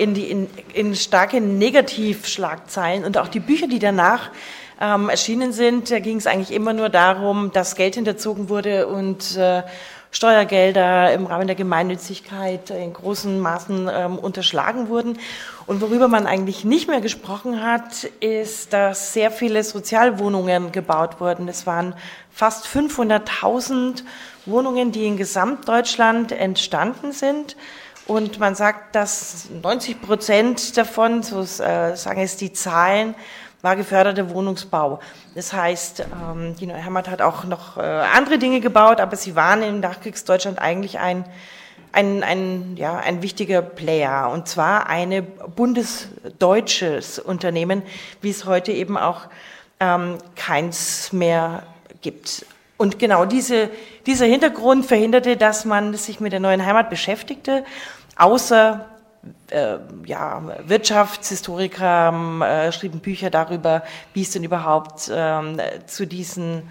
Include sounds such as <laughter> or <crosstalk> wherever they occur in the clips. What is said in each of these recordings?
in, die, in, in starke Negativschlagzeilen und auch die Bücher, die danach ähm, erschienen sind, da ging es eigentlich immer nur darum, dass Geld hinterzogen wurde und äh, Steuergelder im Rahmen der Gemeinnützigkeit in großen Maßen ähm, unterschlagen wurden. Und worüber man eigentlich nicht mehr gesprochen hat, ist, dass sehr viele Sozialwohnungen gebaut wurden. Es waren fast 500.000 Wohnungen, die in Gesamtdeutschland entstanden sind. Und man sagt, dass 90 Prozent davon, so äh, sagen es die Zahlen, war geförderter Wohnungsbau. Das heißt, ähm, die Neue Heimat hat auch noch äh, andere Dinge gebaut, aber sie waren im Nachkriegsdeutschland eigentlich ein, ein, ein, ja, ein wichtiger Player. Und zwar ein bundesdeutsches Unternehmen, wie es heute eben auch ähm, keins mehr gibt. Und genau diese, dieser Hintergrund verhinderte, dass man sich mit der neuen Heimat beschäftigte, außer äh, ja, Wirtschaftshistoriker äh, schrieben Bücher darüber, wie es denn überhaupt ähm, zu diesen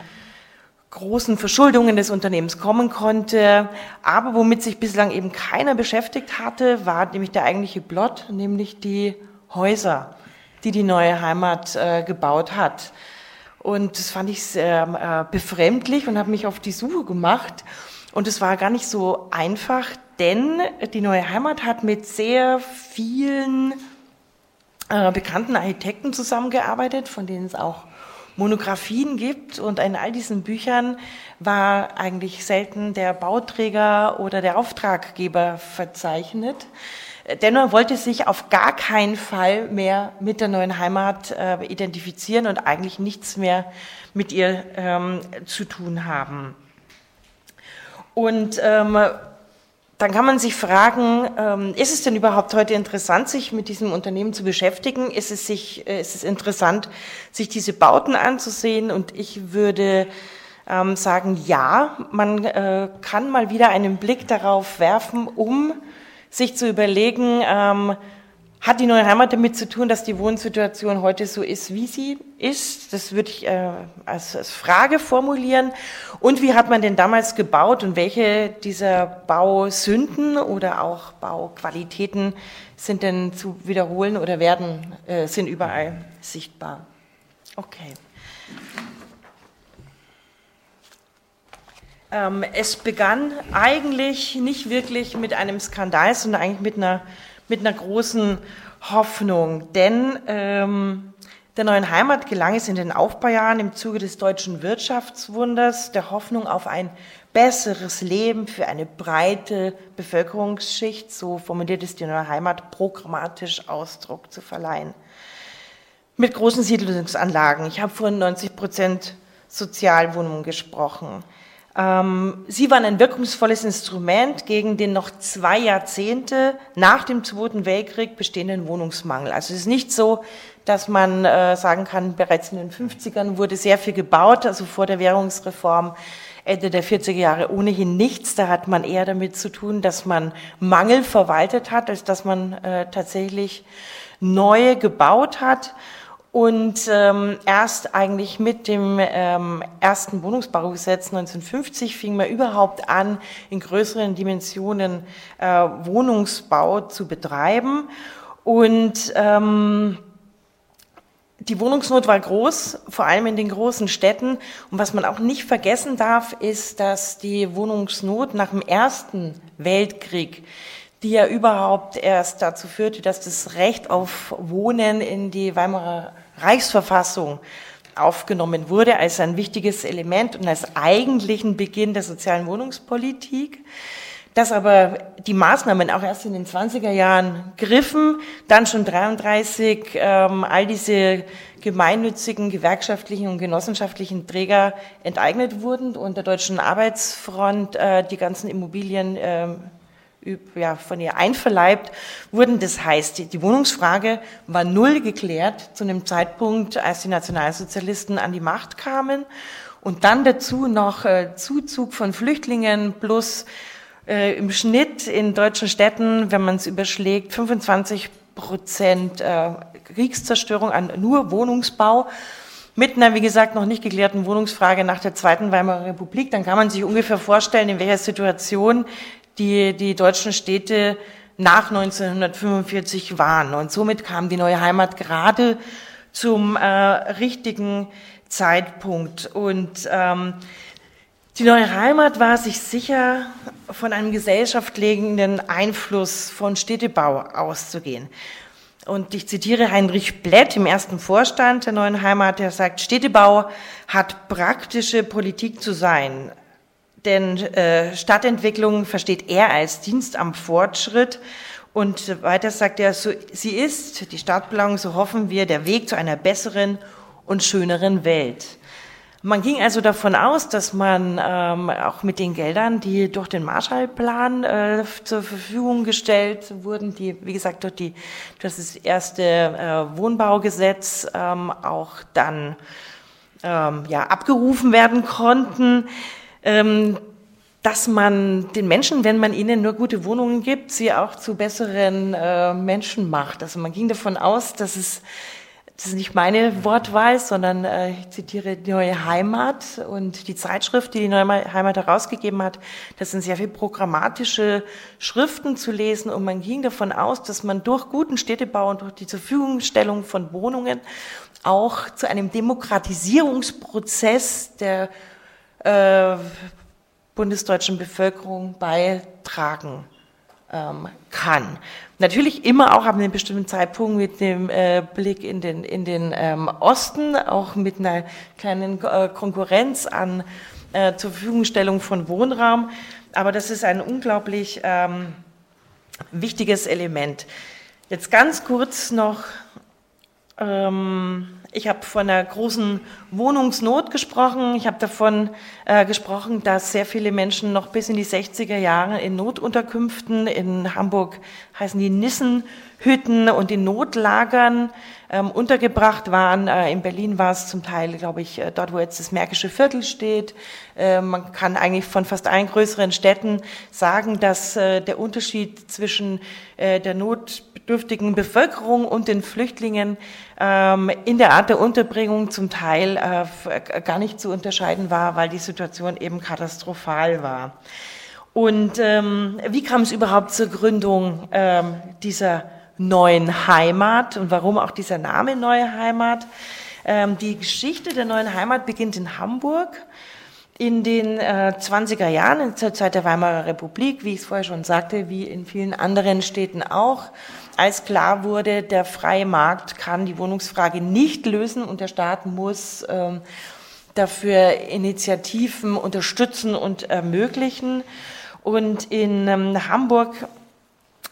großen Verschuldungen des Unternehmens kommen konnte. Aber womit sich bislang eben keiner beschäftigt hatte, war nämlich der eigentliche Plot, nämlich die Häuser, die die neue Heimat äh, gebaut hat. Und das fand ich sehr äh, befremdlich und habe mich auf die Suche gemacht. Und es war gar nicht so einfach, denn die neue Heimat hat mit sehr vielen äh, bekannten Architekten zusammengearbeitet, von denen es auch Monographien gibt. Und in all diesen Büchern war eigentlich selten der Bauträger oder der Auftraggeber verzeichnet. Dennoch wollte sich auf gar keinen Fall mehr mit der neuen Heimat äh, identifizieren und eigentlich nichts mehr mit ihr ähm, zu tun haben. Und ähm, dann kann man sich fragen, ähm, ist es denn überhaupt heute interessant, sich mit diesem Unternehmen zu beschäftigen? Ist es, sich, äh, ist es interessant, sich diese Bauten anzusehen? Und ich würde ähm, sagen, ja, man äh, kann mal wieder einen Blick darauf werfen, um sich zu überlegen, ähm, hat die neue Heimat damit zu tun, dass die Wohnsituation heute so ist, wie sie ist? Das würde ich äh, als, als Frage formulieren. Und wie hat man denn damals gebaut und welche dieser Bausünden oder auch Bauqualitäten sind denn zu wiederholen oder werden, äh, sind überall sichtbar? Okay. Ähm, es begann eigentlich nicht wirklich mit einem Skandal, sondern eigentlich mit einer mit einer großen Hoffnung. Denn ähm, der neuen Heimat gelang es in den Aufbaujahren im Zuge des deutschen Wirtschaftswunders der Hoffnung auf ein besseres Leben für eine breite Bevölkerungsschicht, so formuliert es die neue Heimat, programmatisch Ausdruck zu verleihen. Mit großen Siedlungsanlagen. Ich habe vorhin 90 Prozent Sozialwohnungen gesprochen. Ähm, sie waren ein wirkungsvolles Instrument gegen den noch zwei Jahrzehnte nach dem Zweiten Weltkrieg bestehenden Wohnungsmangel. Also es ist nicht so, dass man äh, sagen kann, bereits in den 50ern wurde sehr viel gebaut, also vor der Währungsreform Ende der 40er Jahre ohnehin nichts. Da hat man eher damit zu tun, dass man Mangel verwaltet hat, als dass man äh, tatsächlich neue gebaut hat. Und ähm, erst eigentlich mit dem ähm, ersten Wohnungsbaugesetz 1950 fing man überhaupt an, in größeren Dimensionen äh, Wohnungsbau zu betreiben. Und ähm, die Wohnungsnot war groß, vor allem in den großen Städten. Und was man auch nicht vergessen darf, ist, dass die Wohnungsnot nach dem Ersten Weltkrieg die ja überhaupt erst dazu führte, dass das Recht auf Wohnen in die Weimarer Reichsverfassung aufgenommen wurde als ein wichtiges Element und als eigentlichen Beginn der sozialen Wohnungspolitik. Dass aber die Maßnahmen auch erst in den 20er Jahren griffen, dann schon 33 ähm, all diese gemeinnützigen, gewerkschaftlichen und genossenschaftlichen Träger enteignet wurden und der Deutschen Arbeitsfront äh, die ganzen Immobilien äh, ja, von ihr einverleibt wurden. Das heißt, die Wohnungsfrage war null geklärt zu einem Zeitpunkt, als die Nationalsozialisten an die Macht kamen. Und dann dazu noch äh, Zuzug von Flüchtlingen plus äh, im Schnitt in deutschen Städten, wenn man es überschlägt, 25 Prozent äh, Kriegszerstörung an nur Wohnungsbau mit einer, wie gesagt, noch nicht geklärten Wohnungsfrage nach der Zweiten Weimarer Republik, dann kann man sich ungefähr vorstellen, in welcher Situation die, die deutschen Städte nach 1945 waren. Und somit kam die neue Heimat gerade zum äh, richtigen Zeitpunkt. Und ähm, die neue Heimat war sich sicher, von einem gesellschaftlichen Einfluss von Städtebau auszugehen. Und ich zitiere Heinrich Blett im ersten Vorstand der neuen Heimat, der sagt, Städtebau hat praktische Politik zu sein. Denn äh, Stadtentwicklung versteht er als Dienst am Fortschritt. Und weiter sagt er, so, sie ist, die Stadtplanung, so hoffen wir, der Weg zu einer besseren und schöneren Welt. Man ging also davon aus, dass man ähm, auch mit den Geldern, die durch den Marshallplan äh, zur Verfügung gestellt wurden, die, wie gesagt, durch, die, durch das erste äh, Wohnbaugesetz ähm, auch dann ähm, ja, abgerufen werden konnten, dass man den Menschen, wenn man ihnen nur gute Wohnungen gibt, sie auch zu besseren äh, Menschen macht. Also man ging davon aus, dass es das ist nicht meine Wortwahl, sondern äh, ich zitiere die Neue Heimat und die Zeitschrift, die die Neue Heimat herausgegeben hat. Das sind sehr viele programmatische Schriften zu lesen und man ging davon aus, dass man durch guten Städtebau und durch die Zurverfügungstellung von Wohnungen auch zu einem Demokratisierungsprozess der äh, bundesdeutschen Bevölkerung beitragen ähm, kann. Natürlich immer auch ab einem bestimmten Zeitpunkt mit dem äh, Blick in den, in den ähm, Osten, auch mit einer kleinen äh, Konkurrenz an äh, zur Verfügungstellung von Wohnraum. Aber das ist ein unglaublich ähm, wichtiges Element. Jetzt ganz kurz noch ähm, ich habe von einer großen Wohnungsnot gesprochen. Ich habe davon äh, gesprochen, dass sehr viele Menschen noch bis in die 60er Jahre in Notunterkünften, in Hamburg heißen die Nissenhütten und in Notlagern ähm, untergebracht waren. Äh, in Berlin war es zum Teil, glaube ich, äh, dort, wo jetzt das Märkische Viertel steht. Äh, man kann eigentlich von fast allen größeren Städten sagen, dass äh, der Unterschied zwischen der notbedürftigen Bevölkerung und den Flüchtlingen in der Art der Unterbringung zum Teil äh, gar nicht zu unterscheiden war, weil die Situation eben katastrophal war. Und ähm, wie kam es überhaupt zur Gründung ähm, dieser neuen Heimat und warum auch dieser Name Neue Heimat? Ähm, die Geschichte der neuen Heimat beginnt in Hamburg in den äh, 20er Jahren, zur Zeit der Weimarer Republik, wie ich es vorher schon sagte, wie in vielen anderen Städten auch, als klar wurde, der freie Markt kann die Wohnungsfrage nicht lösen und der Staat muss ähm, dafür Initiativen unterstützen und ermöglichen. Und in ähm, Hamburg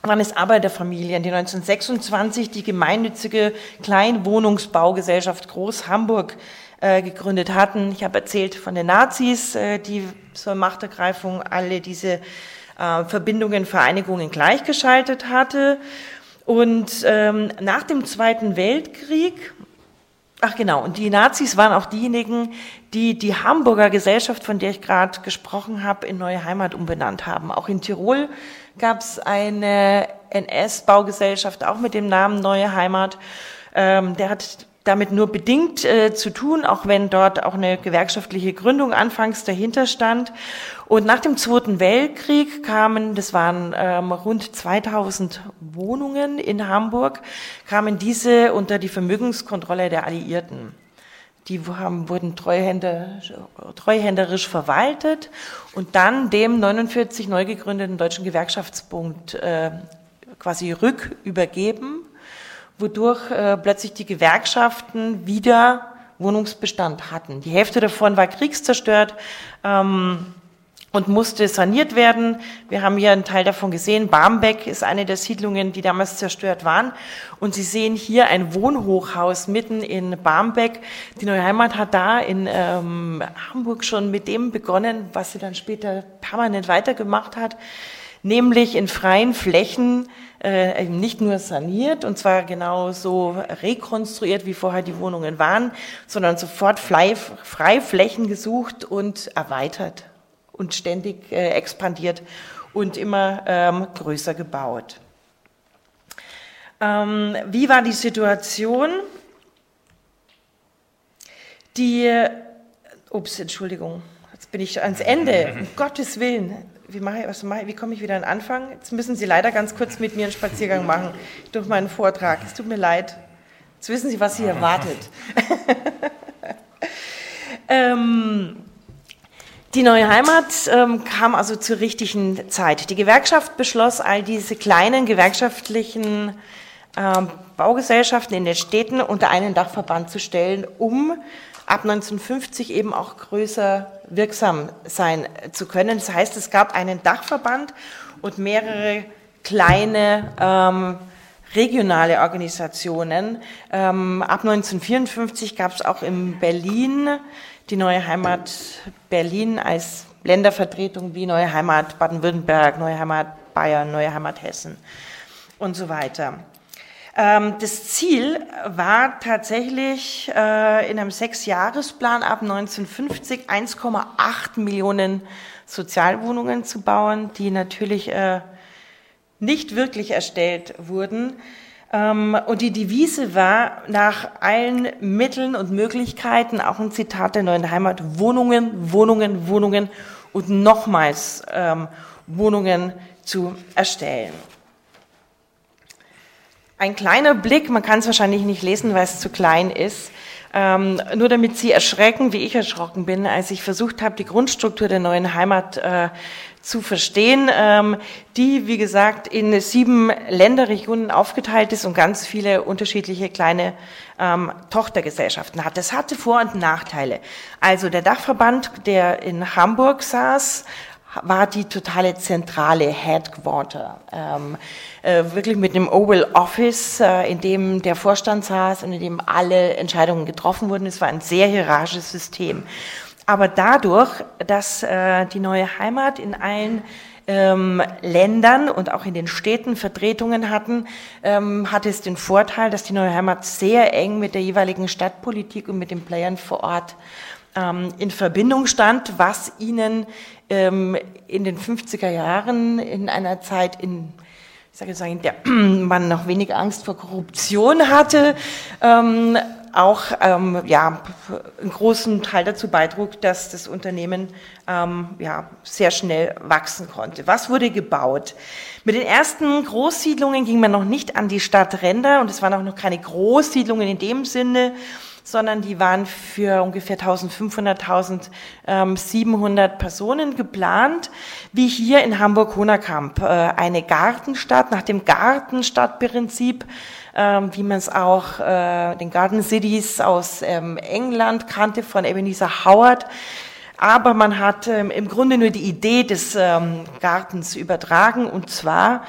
waren es Arbeiterfamilien, die 1926 die gemeinnützige Kleinwohnungsbaugesellschaft Groß Hamburg äh, gegründet hatten. Ich habe erzählt von den Nazis, äh, die zur Machtergreifung alle diese äh, Verbindungen, Vereinigungen gleichgeschaltet hatte. Und ähm, nach dem Zweiten Weltkrieg, ach genau, und die Nazis waren auch diejenigen, die die Hamburger Gesellschaft, von der ich gerade gesprochen habe, in Neue Heimat umbenannt haben. Auch in Tirol gab es eine NS-Baugesellschaft, auch mit dem Namen Neue Heimat. Ähm, der hat damit nur bedingt äh, zu tun, auch wenn dort auch eine gewerkschaftliche Gründung anfangs dahinter stand. Und nach dem Zweiten Weltkrieg kamen, das waren ähm, rund 2000 Wohnungen in Hamburg, kamen diese unter die Vermögenskontrolle der Alliierten. Die haben, wurden Treuhänder, treuhänderisch verwaltet und dann dem 49 neu gegründeten Deutschen Gewerkschaftsbund äh, quasi rückübergeben wodurch äh, plötzlich die Gewerkschaften wieder Wohnungsbestand hatten. Die Hälfte davon war kriegszerstört ähm, und musste saniert werden. Wir haben hier einen Teil davon gesehen. Barmbek ist eine der Siedlungen, die damals zerstört waren. Und Sie sehen hier ein Wohnhochhaus mitten in Barmbek. Die Neue Heimat hat da in ähm, Hamburg schon mit dem begonnen, was sie dann später permanent weitergemacht hat, nämlich in freien Flächen äh, nicht nur saniert und zwar genauso rekonstruiert, wie vorher die Wohnungen waren, sondern sofort Freiflächen gesucht und erweitert und ständig äh, expandiert und immer ähm, größer gebaut. Ähm, wie war die Situation? Die, ups, Entschuldigung, jetzt bin ich ans Ende, <laughs> um Gottes Willen, wie mache ich, was mache ich, wie komme ich wieder an den Anfang? Jetzt müssen Sie leider ganz kurz mit mir einen Spaziergang machen durch meinen Vortrag. Es tut mir leid. Jetzt wissen Sie, was Sie erwartet. <laughs> ähm, die neue Heimat ähm, kam also zur richtigen Zeit. Die Gewerkschaft beschloss, all diese kleinen gewerkschaftlichen ähm, Baugesellschaften in den Städten unter einen Dachverband zu stellen, um ab 1950 eben auch größer wirksam sein zu können. Das heißt, es gab einen Dachverband und mehrere kleine ähm, regionale Organisationen. Ähm, ab 1954 gab es auch in Berlin die neue Heimat Berlin als Ländervertretung wie neue Heimat Baden-Württemberg, neue Heimat Bayern, neue Heimat Hessen und so weiter. Ähm, das Ziel war tatsächlich äh, in einem Sechsjahresplan ab 1950 1,8 Millionen Sozialwohnungen zu bauen, die natürlich äh, nicht wirklich erstellt wurden. Ähm, und die Devise war nach allen Mitteln und Möglichkeiten, auch ein Zitat der neuen Heimat, Wohnungen, Wohnungen, Wohnungen und nochmals ähm, Wohnungen zu erstellen. Ein kleiner Blick, man kann es wahrscheinlich nicht lesen, weil es zu klein ist, ähm, nur damit Sie erschrecken, wie ich erschrocken bin, als ich versucht habe, die Grundstruktur der neuen Heimat äh, zu verstehen, ähm, die, wie gesagt, in sieben Länderregionen aufgeteilt ist und ganz viele unterschiedliche kleine ähm, Tochtergesellschaften hat. Das hatte Vor- und Nachteile. Also der Dachverband, der in Hamburg saß, war die totale zentrale Headquarter. Ähm, äh, wirklich mit einem Oval Office, äh, in dem der Vorstand saß und in dem alle Entscheidungen getroffen wurden. Es war ein sehr hierarchisches System. Aber dadurch, dass äh, die neue Heimat in allen ähm, Ländern und auch in den Städten Vertretungen hatten, ähm, hatte es den Vorteil, dass die neue Heimat sehr eng mit der jeweiligen Stadtpolitik und mit den Playern vor Ort ähm, in Verbindung stand, was ihnen ähm, in den 50er Jahren in einer Zeit in ich sage jetzt in der <clears throat> man noch wenig Angst vor Korruption hatte, ähm, auch ähm, ja, einen großen Teil dazu beitrug, dass das Unternehmen ähm, ja, sehr schnell wachsen konnte. Was wurde gebaut? Mit den ersten Großsiedlungen ging man noch nicht an die Stadtränder und es waren auch noch keine Großsiedlungen in dem Sinne, sondern die waren für ungefähr 1500, 1700 Personen geplant, wie hier in Hamburg-Honerkamp. Äh, eine Gartenstadt nach dem Gartenstadtprinzip, ähm, wie man es auch äh, den Garden Cities aus ähm, England kannte von Ebenezer Howard. Aber man hat ähm, im Grunde nur die Idee des Gartens übertragen und zwar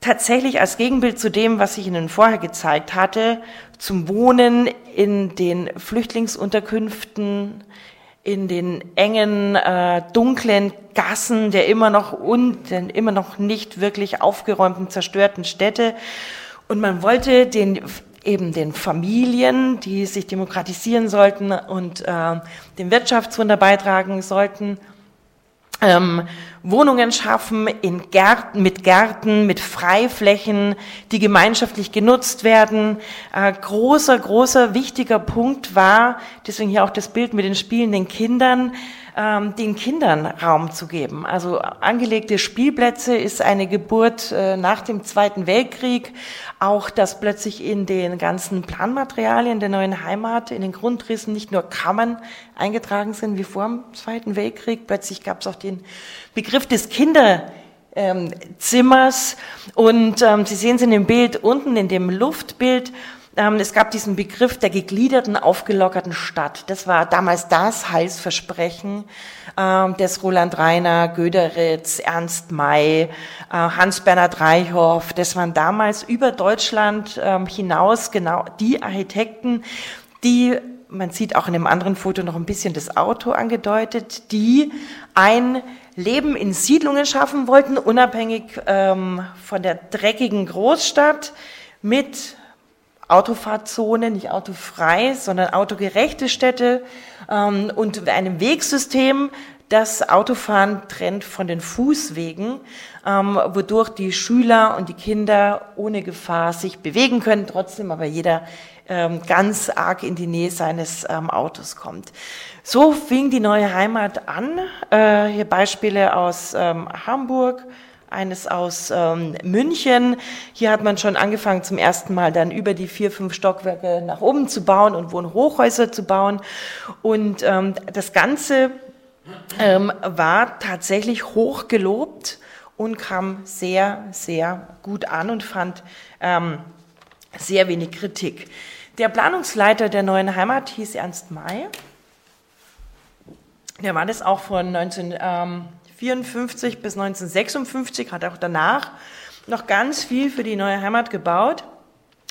tatsächlich als Gegenbild zu dem, was ich Ihnen vorher gezeigt hatte, zum Wohnen in den Flüchtlingsunterkünften, in den engen, äh, dunklen Gassen der immer noch und den immer noch nicht wirklich aufgeräumten, zerstörten Städte. Und man wollte den eben den Familien, die sich demokratisieren sollten und äh, dem Wirtschaftswunder beitragen sollten, ähm, Wohnungen schaffen in Gärten, mit Gärten, mit Freiflächen, die gemeinschaftlich genutzt werden. Äh, großer, großer, wichtiger Punkt war, deswegen hier auch das Bild mit den spielenden Kindern, ähm, den Kindern Raum zu geben. Also angelegte Spielplätze ist eine Geburt äh, nach dem Zweiten Weltkrieg. Auch, dass plötzlich in den ganzen Planmaterialien der neuen Heimat, in den Grundrissen nicht nur Kammern eingetragen sind wie vor dem Zweiten Weltkrieg. Plötzlich gab es auch den Begriff des Kinder Zimmers und ähm, Sie sehen es in dem Bild unten in dem Luftbild ähm, es gab diesen Begriff der gegliederten, aufgelockerten Stadt. Das war damals das Heilsversprechen ähm, des Roland Reiner, Göderitz, Ernst May, äh, Hans-Bernhard Reichhoff. Das waren damals über Deutschland ähm, hinaus genau die Architekten, die man sieht auch in dem anderen Foto noch ein bisschen das Auto angedeutet, die ein Leben in Siedlungen schaffen wollten, unabhängig ähm, von der dreckigen Großstadt mit Autofahrzone, nicht autofrei, sondern autogerechte Städte ähm, und einem Wegsystem, das Autofahren trennt von den Fußwegen, ähm, wodurch die Schüler und die Kinder ohne Gefahr sich bewegen können, trotzdem aber jeder ähm, ganz arg in die Nähe seines ähm, Autos kommt. So fing die neue Heimat an. Äh, hier Beispiele aus ähm, Hamburg, eines aus ähm, München. Hier hat man schon angefangen, zum ersten Mal dann über die vier, fünf Stockwerke nach oben zu bauen und Wohnhochhäuser zu bauen. Und ähm, das Ganze ähm, war tatsächlich hoch gelobt und kam sehr, sehr gut an und fand ähm, sehr wenig Kritik. Der Planungsleiter der neuen Heimat hieß Ernst May. Der war das auch von 1954 bis 1956, hat auch danach noch ganz viel für die neue Heimat gebaut.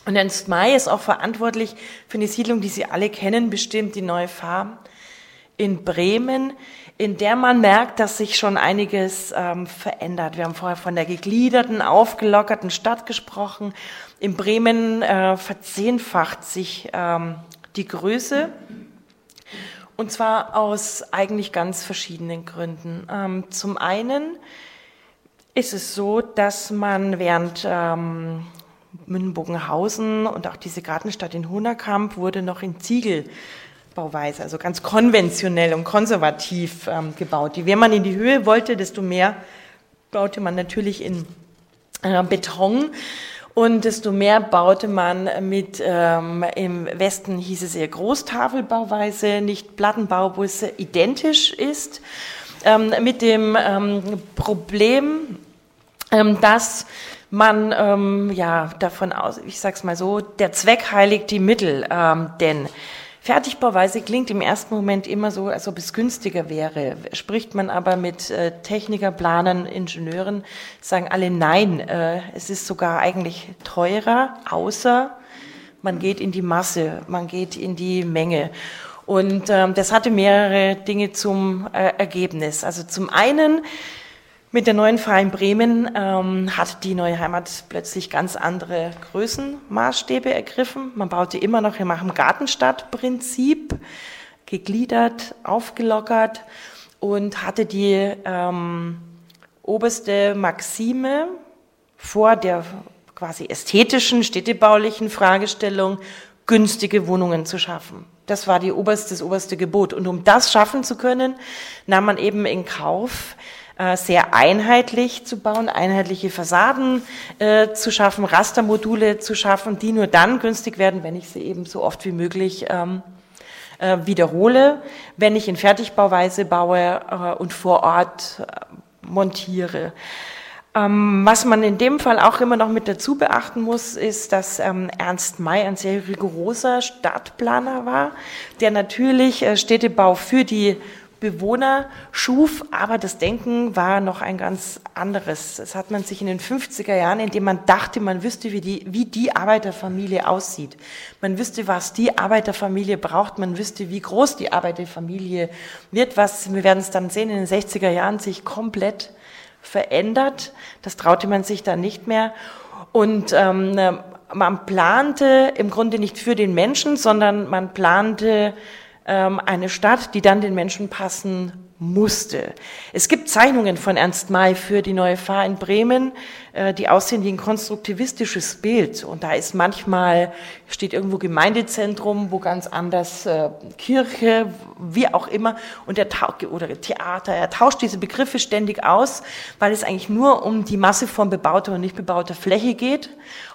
Und Ernst May ist auch verantwortlich für eine Siedlung, die Sie alle kennen, bestimmt die neue Farm in Bremen, in der man merkt, dass sich schon einiges ähm, verändert. Wir haben vorher von der gegliederten, aufgelockerten Stadt gesprochen. In Bremen äh, verzehnfacht sich ähm, die Größe. Und zwar aus eigentlich ganz verschiedenen Gründen. Ähm, zum einen ist es so, dass man während ähm, Mündenbogenhausen und auch diese Gartenstadt in Hunerkamp wurde noch in Ziegelbauweise, also ganz konventionell und konservativ ähm, gebaut. Je mehr man in die Höhe wollte, desto mehr baute man natürlich in äh, Beton. Und desto mehr baute man mit, ähm, im Westen hieß es eher Großtafelbauweise, nicht Plattenbau, wo es identisch ist, ähm, mit dem ähm, Problem, ähm, dass man ähm, ja davon aus, ich sag's mal so, der Zweck heiligt die Mittel, ähm, denn Fertigbauweise klingt im ersten Moment immer so, als ob es günstiger wäre. Spricht man aber mit äh, Techniker, Planern, Ingenieuren, sagen alle nein, äh, es ist sogar eigentlich teurer, außer man geht in die Masse, man geht in die Menge. Und ähm, das hatte mehrere Dinge zum äh, Ergebnis. Also zum einen mit der neuen Verein Bremen ähm, hat die neue Heimat plötzlich ganz andere Größenmaßstäbe ergriffen. Man baute immer noch nach dem Gartenstadtprinzip, gegliedert, aufgelockert und hatte die ähm, oberste Maxime vor der quasi ästhetischen, städtebaulichen Fragestellung, günstige Wohnungen zu schaffen. Das war die oberste, das oberste Gebot. Und um das schaffen zu können, nahm man eben in Kauf, äh, sehr einheitlich zu bauen, einheitliche Fassaden äh, zu schaffen, Rastermodule zu schaffen, die nur dann günstig werden, wenn ich sie eben so oft wie möglich ähm, äh, wiederhole, wenn ich in Fertigbauweise baue äh, und vor Ort äh, montiere. Ähm, was man in dem Fall auch immer noch mit dazu beachten muss, ist, dass ähm, Ernst May ein sehr rigoroser Stadtplaner war, der natürlich äh, Städtebau für die Bewohner schuf, aber das Denken war noch ein ganz anderes. Das hat man sich in den 50er Jahren, indem man dachte, man wüsste, wie die, wie die Arbeiterfamilie aussieht. Man wüsste, was die Arbeiterfamilie braucht, man wüsste, wie groß die Arbeiterfamilie wird, was, wir werden es dann sehen, in den 60er Jahren sich komplett verändert. Das traute man sich dann nicht mehr. Und ähm, man plante im Grunde nicht für den Menschen, sondern man plante ähm, eine Stadt, die dann den Menschen passen musste. Es gibt Zeichnungen von Ernst May für die neue Fahr in Bremen, äh, die aussehen wie ein konstruktivistisches Bild. Und da ist manchmal, steht irgendwo Gemeindezentrum, wo ganz anders äh, Kirche, wie auch immer, und der oder Theater. Er tauscht diese Begriffe ständig aus, weil es eigentlich nur um die Masse von bebauter und nicht bebauter Fläche geht.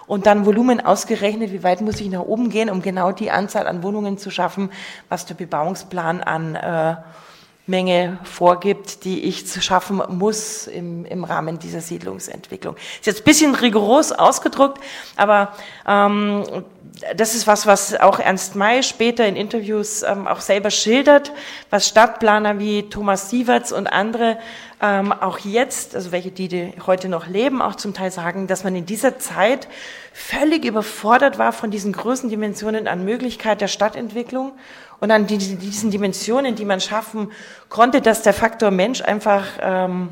Und dann Volumen ausgerechnet, wie weit muss ich nach oben gehen, um genau die Anzahl an Wohnungen zu schaffen, was der Bebauungsplan an äh, Menge vorgibt, die ich zu schaffen muss im, im Rahmen dieser Siedlungsentwicklung. Ist jetzt ein bisschen rigoros ausgedrückt, aber ähm, das ist was, was auch Ernst May später in Interviews ähm, auch selber schildert, was Stadtplaner wie Thomas Sieverts und andere ähm, auch jetzt, also welche, die, die heute noch leben, auch zum Teil sagen, dass man in dieser Zeit völlig überfordert war von diesen Größendimensionen an Möglichkeit der Stadtentwicklung und an die, diesen Dimensionen, die man schaffen konnte, dass der Faktor Mensch einfach, ähm,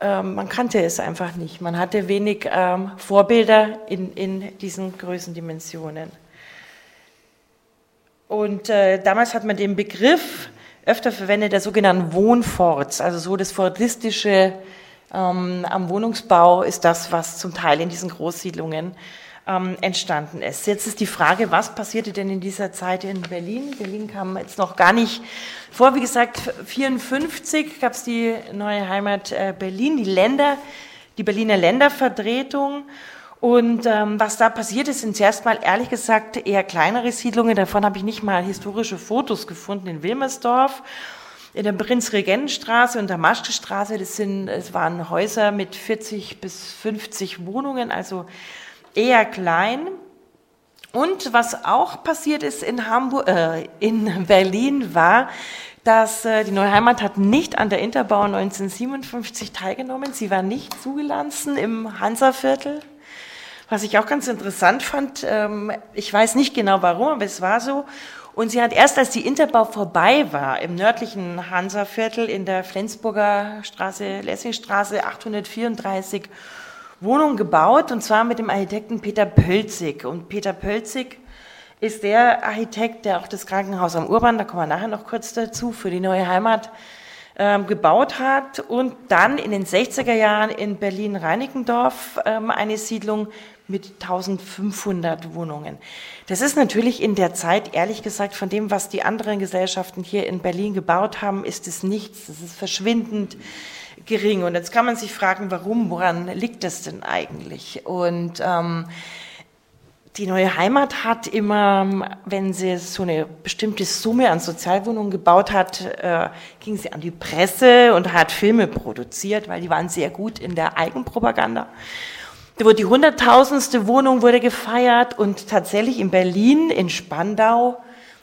ähm, man kannte es einfach nicht. Man hatte wenig ähm, Vorbilder in, in diesen Größendimensionen. Und äh, damals hat man den Begriff öfter verwendet, der sogenannten Wohnforts, also so das Fordistische ähm, am Wohnungsbau ist das, was zum Teil in diesen Großsiedlungen ähm, entstanden ist. Jetzt ist die Frage, was passierte denn in dieser Zeit in Berlin? Berlin kam jetzt noch gar nicht vor. Wie gesagt, 54 gab es die neue Heimat äh, Berlin, die Länder, die Berliner Ländervertretung. Und ähm, was da passiert ist, sind zuerst mal ehrlich gesagt eher kleinere Siedlungen. Davon habe ich nicht mal historische Fotos gefunden in Wilmersdorf. In der Prinzregentenstraße und der Maschkestraße, das sind, es waren Häuser mit 40 bis 50 Wohnungen, also eher klein. Und was auch passiert ist in Hamburg, äh, in Berlin war, dass äh, die Neue Heimat hat nicht an der Interbau 1957 teilgenommen. Sie war nicht zugelassen im Hansaviertel. Was ich auch ganz interessant fand, ähm, ich weiß nicht genau warum, aber es war so. Und sie hat erst, als die Interbau vorbei war, im nördlichen Hansaviertel in der Flensburger Straße, Lessingstraße 834 Wohnung gebaut, und zwar mit dem Architekten Peter Pölzig. Und Peter Pölzig ist der Architekt, der auch das Krankenhaus am Urban, da kommen wir nachher noch kurz dazu, für die neue Heimat ähm, gebaut hat und dann in den 60er Jahren in Berlin-Reinickendorf ähm, eine Siedlung mit 1500 Wohnungen. Das ist natürlich in der Zeit, ehrlich gesagt, von dem, was die anderen Gesellschaften hier in Berlin gebaut haben, ist es nichts. Das ist verschwindend gering. Und jetzt kann man sich fragen, warum, woran liegt das denn eigentlich? Und ähm, die neue Heimat hat immer, wenn sie so eine bestimmte Summe an Sozialwohnungen gebaut hat, äh, ging sie an die Presse und hat Filme produziert, weil die waren sehr gut in der Eigenpropaganda. Da wurde die hunderttausendste Wohnung wurde gefeiert und tatsächlich in Berlin, in Spandau,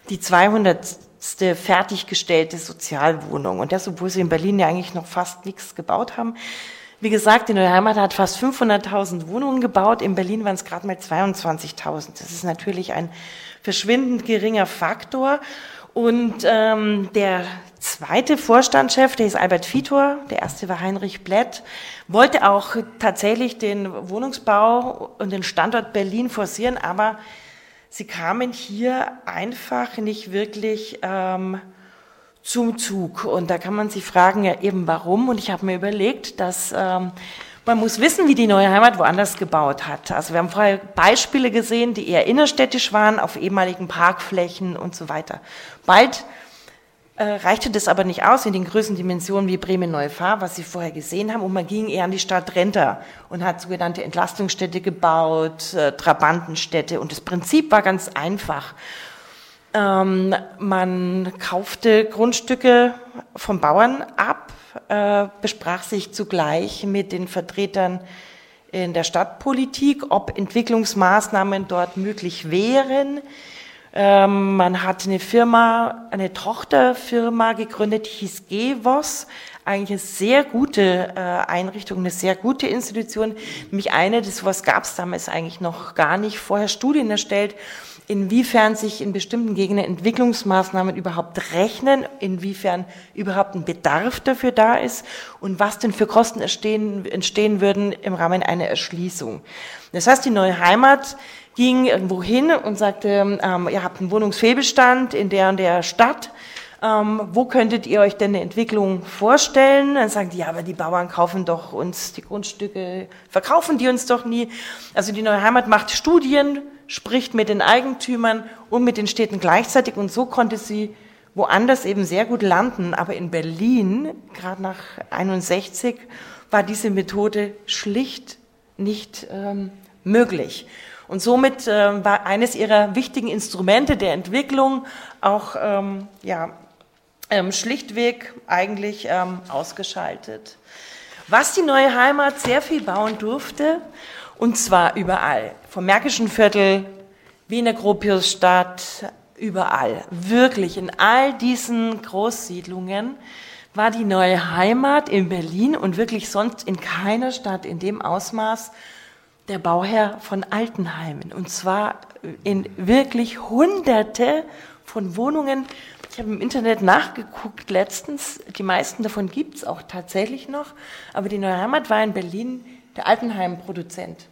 die 200 fertiggestellte Sozialwohnung. Und das, obwohl sie in Berlin ja eigentlich noch fast nichts gebaut haben. Wie gesagt, die Neue Heimat hat fast 500.000 Wohnungen gebaut. In Berlin waren es gerade mal 22.000. Das ist natürlich ein verschwindend geringer Faktor. Und ähm, der zweite Vorstandschef, der ist Albert Vitor, der erste war Heinrich Blätt, wollte auch tatsächlich den Wohnungsbau und den Standort Berlin forcieren, aber sie kamen hier einfach nicht wirklich ähm, zum Zug. Und da kann man sich fragen, ja eben warum. Und ich habe mir überlegt, dass ähm, man muss wissen, wie die neue Heimat woanders gebaut hat. Also wir haben vorher Beispiele gesehen, die eher innerstädtisch waren, auf ehemaligen Parkflächen und so weiter. Bald reichte das aber nicht aus in den größten Dimensionen wie Bremen-Neufahr, was Sie vorher gesehen haben. Und man ging eher an die Stadt Renter und hat sogenannte Entlastungsstädte gebaut, äh, Trabantenstädte. Und das Prinzip war ganz einfach. Ähm, man kaufte Grundstücke vom Bauern ab, äh, besprach sich zugleich mit den Vertretern in der Stadtpolitik, ob Entwicklungsmaßnahmen dort möglich wären. Ähm, man hat eine Firma, eine Tochterfirma gegründet, die hieß GEVOS, eigentlich eine sehr gute äh, Einrichtung, eine sehr gute Institution, nämlich eine, das was gab es damals eigentlich noch gar nicht, vorher Studien erstellt, inwiefern sich in bestimmten Gegenden Entwicklungsmaßnahmen überhaupt rechnen, inwiefern überhaupt ein Bedarf dafür da ist und was denn für Kosten entstehen, entstehen würden im Rahmen einer Erschließung. Das heißt, die neue Heimat ging irgendwo hin und sagte, ähm, ihr habt einen Wohnungsfehlbestand in der und der Stadt, ähm, wo könntet ihr euch denn eine Entwicklung vorstellen? Dann sagen die, ja, aber die Bauern kaufen doch uns die Grundstücke, verkaufen die uns doch nie. Also die neue Heimat macht Studien, spricht mit den Eigentümern und mit den Städten gleichzeitig und so konnte sie woanders eben sehr gut landen. Aber in Berlin, gerade nach 61, war diese Methode schlicht nicht ähm, möglich. Und somit äh, war eines ihrer wichtigen Instrumente der Entwicklung auch ähm, ja, ähm, schlichtweg eigentlich ähm, ausgeschaltet. Was die neue Heimat sehr viel bauen durfte, und zwar überall. Vom Märkischen Viertel, Wiener Gropiusstadt, überall. Wirklich in all diesen Großsiedlungen war die neue Heimat in Berlin und wirklich sonst in keiner Stadt in dem Ausmaß der Bauherr von Altenheimen. Und zwar in wirklich Hunderte von Wohnungen. Ich habe im Internet nachgeguckt letztens. Die meisten davon gibt es auch tatsächlich noch. Aber die neue Heimat war in Berlin der Altenheim-Produzent.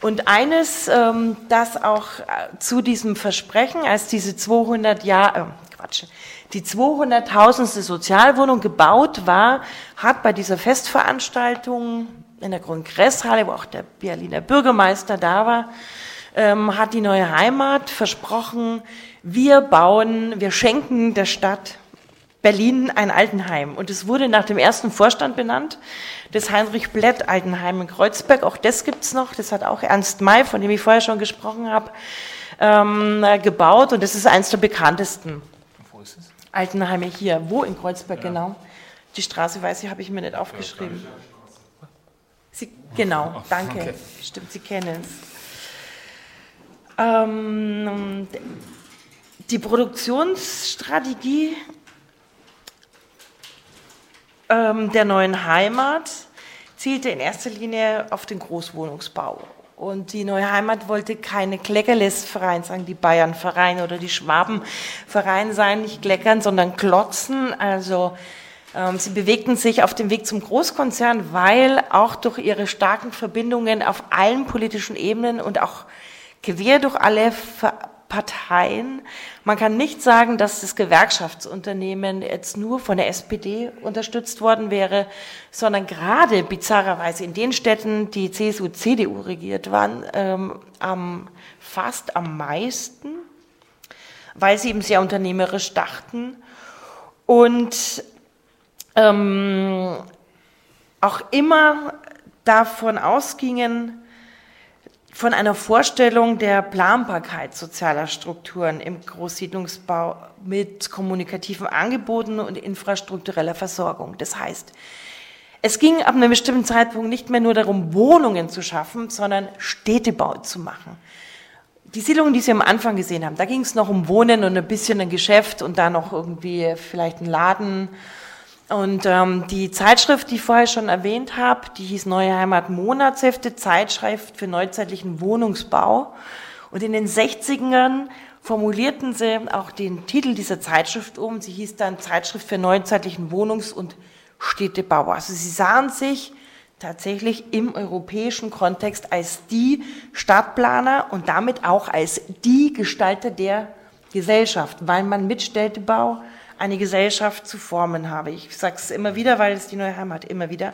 Und eines, ähm, das auch äh, zu diesem Versprechen, als diese 200 Jahre, äh, Quatsch. Die 200.000. Sozialwohnung gebaut war, hat bei dieser Festveranstaltung in der Kongresshalle, wo auch der Berliner Bürgermeister da war, ähm, hat die neue Heimat versprochen, wir bauen, wir schenken der Stadt Berlin ein Altenheim. Und es wurde nach dem ersten Vorstand benannt, das Heinrich Blett Altenheim in Kreuzberg. Auch das gibt's noch. Das hat auch Ernst May, von dem ich vorher schon gesprochen habe, ähm, gebaut. Und das ist eines der bekanntesten Wo ist es? Altenheime hier. Wo in Kreuzberg ja. genau? Die Straße weiß ich, habe ich mir nicht aufgeschrieben. Sie, genau, danke. Okay. Stimmt, Sie kennen es. Ähm, die Produktionsstrategie ähm, der neuen Heimat zielte in erster Linie auf den Großwohnungsbau. Und die neue Heimat wollte keine Kleckerlist-Verein, sagen die Bayern-Verein oder die Schwaben-Verein sein, nicht kleckern, sondern klotzen. Also sie bewegten sich auf dem Weg zum Großkonzern, weil auch durch ihre starken Verbindungen auf allen politischen Ebenen und auch quer durch alle Parteien. Man kann nicht sagen, dass das Gewerkschaftsunternehmen jetzt nur von der SPD unterstützt worden wäre, sondern gerade bizarrerweise in den Städten, die CSU, CDU regiert waren, ähm, am, fast am meisten, weil sie eben sehr unternehmerisch dachten und ähm, auch immer davon ausgingen, von einer Vorstellung der Planbarkeit sozialer Strukturen im Großsiedlungsbau mit kommunikativen Angeboten und infrastruktureller Versorgung. Das heißt, es ging ab einem bestimmten Zeitpunkt nicht mehr nur darum, Wohnungen zu schaffen, sondern Städtebau zu machen. Die Siedlungen, die Sie am Anfang gesehen haben, da ging es noch um Wohnen und ein bisschen ein Geschäft und da noch irgendwie vielleicht ein Laden und ähm, die Zeitschrift, die ich vorher schon erwähnt habe, die hieß Neue Heimat Monatshefte, Zeitschrift für neuzeitlichen Wohnungsbau. Und in den 60ern formulierten sie auch den Titel dieser Zeitschrift um. Sie hieß dann Zeitschrift für neuzeitlichen Wohnungs- und Städtebau. Also sie sahen sich tatsächlich im europäischen Kontext als die Stadtplaner und damit auch als die Gestalter der Gesellschaft, weil man mit Städtebau eine Gesellschaft zu formen habe. Ich sage es immer wieder, weil es die Neue Heimat immer wieder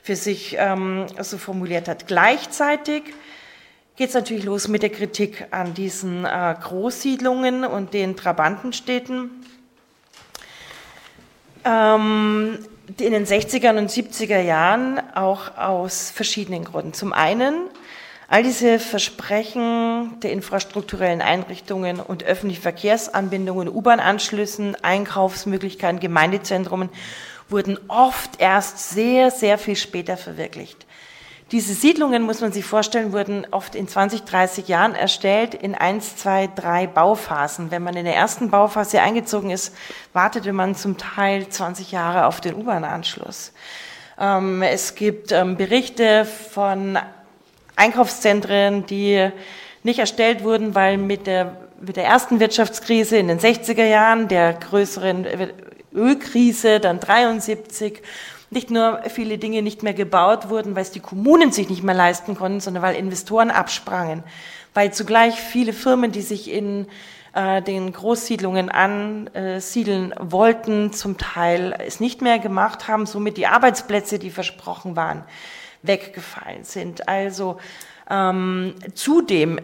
für sich ähm, so formuliert hat. Gleichzeitig geht es natürlich los mit der Kritik an diesen äh, Großsiedlungen und den Trabantenstädten. Ähm, in den 60er und 70er Jahren auch aus verschiedenen Gründen. Zum einen All diese Versprechen der infrastrukturellen Einrichtungen und öffentlichen Verkehrsanbindungen, U-Bahn-Anschlüssen, Einkaufsmöglichkeiten, Gemeindezentren wurden oft erst sehr, sehr viel später verwirklicht. Diese Siedlungen, muss man sich vorstellen, wurden oft in 20, 30 Jahren erstellt in eins, zwei, drei Bauphasen. Wenn man in der ersten Bauphase eingezogen ist, wartete man zum Teil 20 Jahre auf den U-Bahn-Anschluss. Ähm, es gibt ähm, Berichte von Einkaufszentren, die nicht erstellt wurden, weil mit der, mit der ersten Wirtschaftskrise in den 60er Jahren, der größeren Ölkrise, dann 73, nicht nur viele Dinge nicht mehr gebaut wurden, weil es die Kommunen sich nicht mehr leisten konnten, sondern weil Investoren absprangen, weil zugleich viele Firmen, die sich in äh, den Großsiedlungen ansiedeln wollten, zum Teil es nicht mehr gemacht haben, somit die Arbeitsplätze, die versprochen waren, weggefallen sind. Also ähm, zudem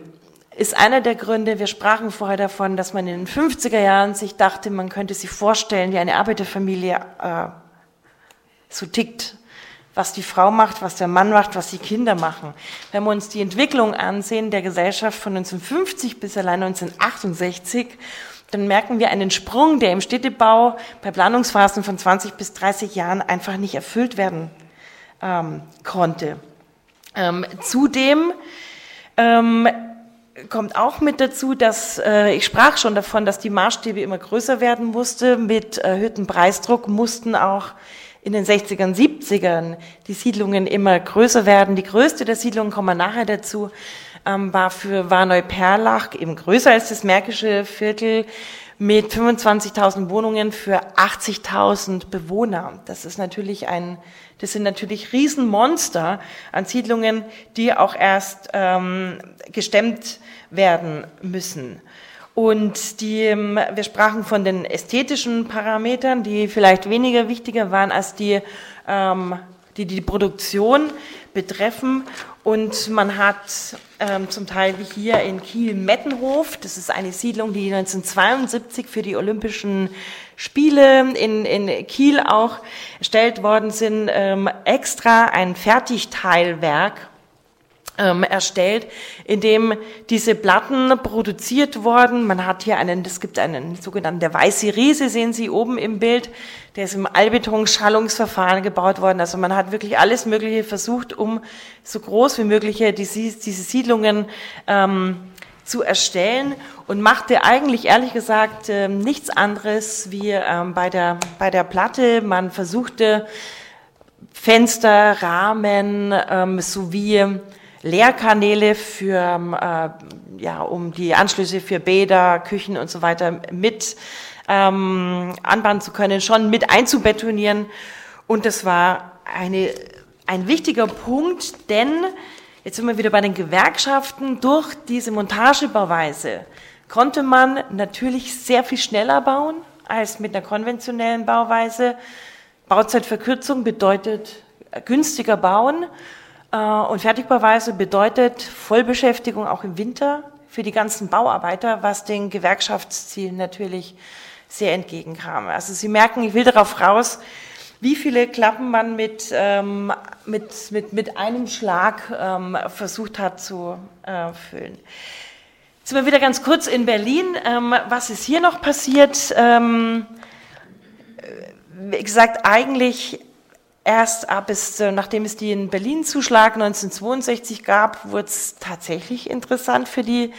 ist einer der Gründe, wir sprachen vorher davon, dass man in den 50er Jahren sich dachte, man könnte sich vorstellen, wie eine Arbeiterfamilie äh, so tickt, was die Frau macht, was der Mann macht, was die Kinder machen. Wenn wir uns die Entwicklung ansehen der Gesellschaft von 1950 bis allein 1968, dann merken wir einen Sprung, der im Städtebau bei Planungsphasen von 20 bis 30 Jahren einfach nicht erfüllt werden ähm, konnte. Ähm, zudem ähm, kommt auch mit dazu, dass äh, ich sprach schon davon, dass die Maßstäbe immer größer werden musste. Mit erhöhtem Preisdruck mussten auch in den 60ern, 70ern die Siedlungen immer größer werden. Die größte der Siedlungen, kommen wir nachher dazu, ähm, war für war Neuperlach eben größer als das Märkische Viertel mit 25.000 Wohnungen für 80.000 Bewohner. Das ist natürlich ein das sind natürlich Riesenmonster an Siedlungen, die auch erst ähm, gestemmt werden müssen. Und die, ähm, wir sprachen von den ästhetischen Parametern, die vielleicht weniger wichtiger waren als die, ähm, die die Produktion betreffen. Und man hat ähm, zum Teil wie hier in Kiel-Mettenhof, das ist eine Siedlung, die 1972 für die Olympischen Spiele in, in Kiel auch erstellt worden sind, ähm, extra ein Fertigteilwerk ähm, erstellt, in dem diese Platten produziert wurden. Man hat hier einen, es gibt einen sogenannten, der weiße Riese, sehen Sie oben im Bild, der ist im Allbeton-Schallungsverfahren gebaut worden. Also man hat wirklich alles Mögliche versucht, um so groß wie möglich diese, diese Siedlungen ähm, zu erstellen und machte eigentlich ehrlich gesagt äh, nichts anderes wie ähm, bei, der, bei der Platte. Man versuchte Fenster, Rahmen ähm, sowie Leerkanäle für, äh, ja, um die Anschlüsse für Bäder, Küchen und so weiter mit ähm, anbauen zu können, schon mit einzubetonieren. Und das war eine, ein wichtiger Punkt, denn jetzt sind wir wieder bei den Gewerkschaften. Durch diese Montagebauweise konnte man natürlich sehr viel schneller bauen als mit einer konventionellen Bauweise. Bauzeitverkürzung bedeutet günstiger bauen äh, und Fertigbauweise bedeutet Vollbeschäftigung auch im Winter für die ganzen Bauarbeiter, was den Gewerkschaftszielen natürlich sehr entgegenkam. Also Sie merken, ich will darauf raus, wie viele Klappen man mit, ähm, mit, mit, mit einem Schlag ähm, versucht hat zu äh, füllen. Jetzt sind wir wieder ganz kurz in Berlin. Ähm, was ist hier noch passiert? Ähm, wie gesagt, eigentlich Erst ab es, äh, nachdem es den Berlin-Zuschlag 1962 gab, wurde es tatsächlich interessant für die